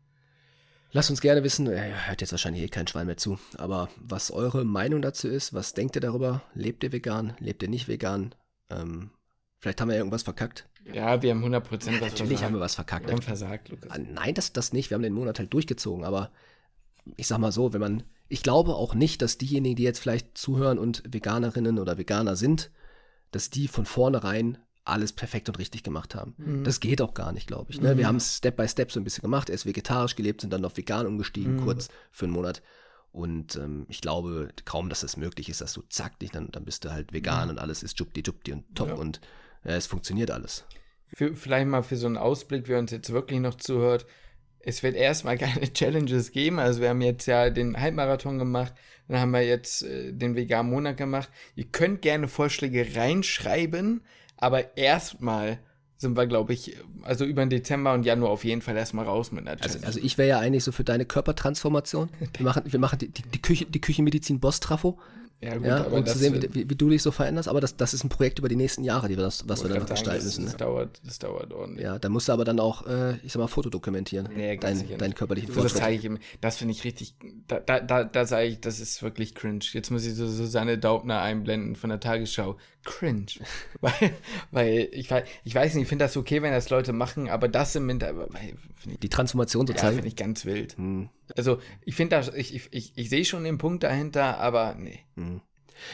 [SPEAKER 1] Lasst uns gerne wissen, äh, hört jetzt wahrscheinlich eh kein Schwein mehr zu, aber was eure Meinung dazu ist, was denkt ihr darüber? Lebt ihr vegan? Lebt ihr nicht vegan? Ähm, vielleicht haben wir irgendwas verkackt.
[SPEAKER 2] Ja, wir haben 100% was
[SPEAKER 1] Natürlich
[SPEAKER 2] versagt.
[SPEAKER 1] haben wir was verkackt.
[SPEAKER 2] Wir haben versagt, Lukas.
[SPEAKER 1] Ah, Nein, das, das nicht. Wir haben den Monat halt durchgezogen. Aber ich sag mal so, wenn man, ich glaube auch nicht, dass diejenigen, die jetzt vielleicht zuhören und Veganerinnen oder Veganer sind, dass die von vornherein alles perfekt und richtig gemacht haben.
[SPEAKER 2] Mhm.
[SPEAKER 1] Das geht auch gar nicht, glaube ich. Ne? Wir haben es Step by Step so ein bisschen gemacht. Erst vegetarisch gelebt, sind dann auf vegan umgestiegen,
[SPEAKER 2] Mhm.
[SPEAKER 1] kurz für einen Monat. Und ähm, ich glaube kaum, dass es möglich ist, dass du zack, dich dann, dann bist du halt vegan und alles ist jupti jupti und top
[SPEAKER 2] Ja.
[SPEAKER 1] und es funktioniert alles.
[SPEAKER 2] Für, vielleicht mal für so einen Ausblick, wer uns jetzt wirklich noch zuhört. es wird erstmal keine Challenges geben. Also wir haben jetzt ja den Halbmarathon gemacht, dann haben wir jetzt äh, den veganen Monat gemacht. Ihr könnt gerne Vorschläge reinschreiben, aber erstmal sind wir, glaube ich, also über den Dezember und Januar auf jeden Fall erstmal raus mit einer
[SPEAKER 1] Challenge. Also, also ich wäre ja eigentlich so für deine Körpertransformation. Wir machen, wir machen die, die, die, Küche, die Küchenmedizin Boss-Trafo. Ja, gut, ja, und zu sehen, wie, wie, du dich so veränderst. Aber das, das ist ein Projekt über die nächsten Jahre, die wir das, was wir dann noch gestalten das, müssen.
[SPEAKER 2] Das,
[SPEAKER 1] ne?
[SPEAKER 2] dauert, das dauert ordentlich.
[SPEAKER 1] Ja, da musst du aber dann auch, äh, ich sag mal, Fotodokumentieren. Nee, dein, deinen körperlichen
[SPEAKER 2] Fortschritt. Das zeige ich ihm. Das finde ich richtig, da, da, da, da sage ich, das ist wirklich cringe. Jetzt muss ich so Susanne Daubner einblenden von der Tagesschau. Cringe. weil, weil ich, ich weiß nicht, ich finde das okay, wenn das Leute machen, aber das im Winter,
[SPEAKER 1] Die Transformation
[SPEAKER 2] so
[SPEAKER 1] ja,
[SPEAKER 2] finde ich ganz wild. Hm. Also, ich finde ich, ich, ich, ich sehe schon den Punkt dahinter, aber nee. Hm.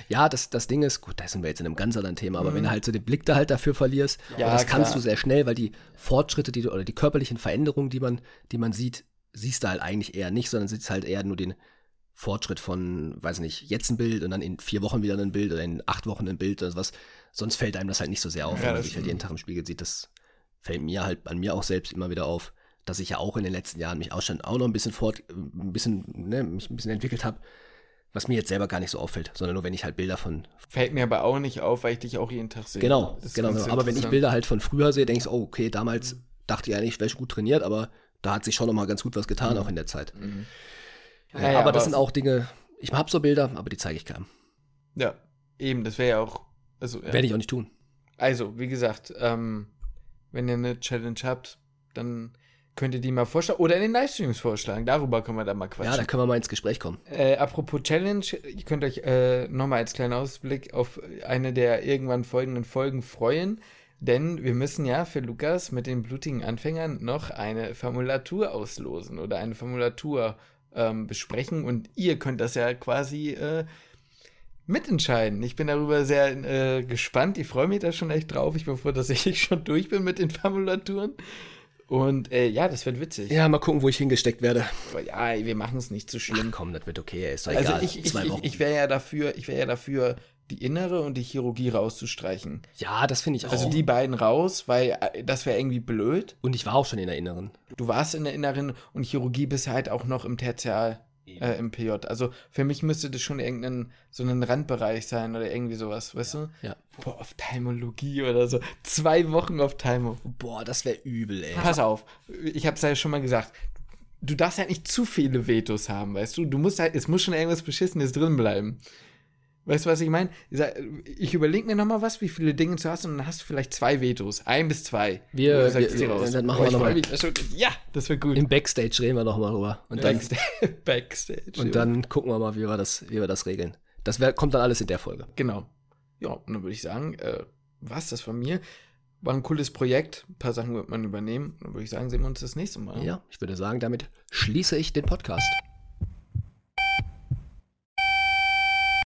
[SPEAKER 1] Ja, das, das Ding ist, gut, da sind wir jetzt in einem ganz anderen Thema, aber mhm. wenn du halt so den Blick da halt dafür verlierst, ja, das klar. kannst du sehr schnell, weil die Fortschritte, die du, oder die körperlichen Veränderungen, die man, die man sieht, siehst du halt eigentlich eher nicht, sondern siehst halt eher nur den Fortschritt von, weiß nicht, jetzt ein Bild und dann in vier Wochen wieder ein Bild oder in acht Wochen ein Bild oder sowas. Sonst fällt einem das halt nicht so sehr auf, ja, wenn man sich halt jeden Tag im Spiegel sieht. Das fällt mir halt an mir auch selbst immer wieder auf, dass ich ja auch in den letzten Jahren mich auch schon auch noch ein bisschen fort, ein bisschen, ne, mich ein bisschen entwickelt habe was mir jetzt selber gar nicht so auffällt, sondern nur wenn ich halt Bilder von.
[SPEAKER 2] Fällt mir aber auch nicht auf, weil ich dich auch jeden Tag sehe.
[SPEAKER 1] Genau, genau. genau. Aber wenn ich Bilder halt von früher sehe, denke ich, oh, okay, damals mhm. dachte ich eigentlich, ich wäre gut trainiert, aber da hat sich schon nochmal ganz gut was getan, mhm. auch in der Zeit. Mhm. Ja, ja, aber, aber das sind auch Dinge, ich habe so Bilder, aber die zeige ich keinem.
[SPEAKER 2] Ja, eben, das wäre ja auch. Also, ja.
[SPEAKER 1] Werde ich auch nicht tun.
[SPEAKER 2] Also, wie gesagt, ähm, wenn ihr eine Challenge habt, dann Könnt ihr die mal vorschlagen oder in den Livestreams vorschlagen. Darüber können wir dann mal quatschen.
[SPEAKER 1] Ja, da können wir mal ins Gespräch kommen.
[SPEAKER 2] Äh, apropos Challenge, ihr könnt euch äh, nochmal als kleinen Ausblick auf eine der irgendwann folgenden Folgen freuen. Denn wir müssen ja für Lukas mit den blutigen Anfängern noch eine Formulatur auslosen oder eine Formulatur ähm, besprechen. Und ihr könnt das ja quasi äh, mitentscheiden. Ich bin darüber sehr äh, gespannt. Ich freue mich da schon echt drauf. Ich bin froh, dass ich schon durch bin mit den Formulaturen. Und äh, ja, das wird witzig.
[SPEAKER 1] Ja, mal gucken, wo ich hingesteckt werde.
[SPEAKER 2] Aber ja, wir machen es nicht zu schlimm.
[SPEAKER 1] Ach komm, das wird okay, ist doch
[SPEAKER 2] also egal. Ich, ich, ich, ich wäre ja dafür, ich wäre ja dafür, die innere und die Chirurgie rauszustreichen.
[SPEAKER 1] Ja, das finde ich
[SPEAKER 2] also auch. Also die beiden raus, weil äh, das wäre irgendwie blöd.
[SPEAKER 1] Und ich war auch schon in der inneren.
[SPEAKER 2] Du warst in der inneren und Chirurgie bist halt auch noch im Tertial äh, im PJ. Also für mich müsste das schon irgendein so ein Randbereich sein oder irgendwie sowas, weißt
[SPEAKER 1] ja, du? Ja.
[SPEAKER 2] Boah, Ophthalmologie oder so. Zwei Wochen Ophthalmo.
[SPEAKER 1] Boah, das wäre übel, ey.
[SPEAKER 2] Pass auf, ich hab's ja schon mal gesagt. Du darfst halt nicht zu viele Vetos haben, weißt du? Du musst halt, es muss schon irgendwas Beschissenes drin bleiben. Weißt du, was ich meine? Ich überlege mir nochmal was, wie viele Dinge du hast und dann hast du vielleicht zwei Vetos. Ein bis zwei.
[SPEAKER 1] Wir, wir, wir dann machen wir nochmal.
[SPEAKER 2] Ja, das wird gut.
[SPEAKER 1] Im Backstage reden wir nochmal drüber. Und dann,
[SPEAKER 2] Backstage. Backstage
[SPEAKER 1] und dann gucken wir mal, wie wir das, wie wir das regeln. Das wär, kommt dann alles in der Folge.
[SPEAKER 2] Genau. Ja, und dann würde ich sagen, äh, was das von mir? War ein cooles Projekt. Ein paar Sachen wird man übernehmen. Dann würde ich sagen, sehen wir uns das nächste Mal.
[SPEAKER 1] Ja, ich würde sagen, damit schließe ich den Podcast.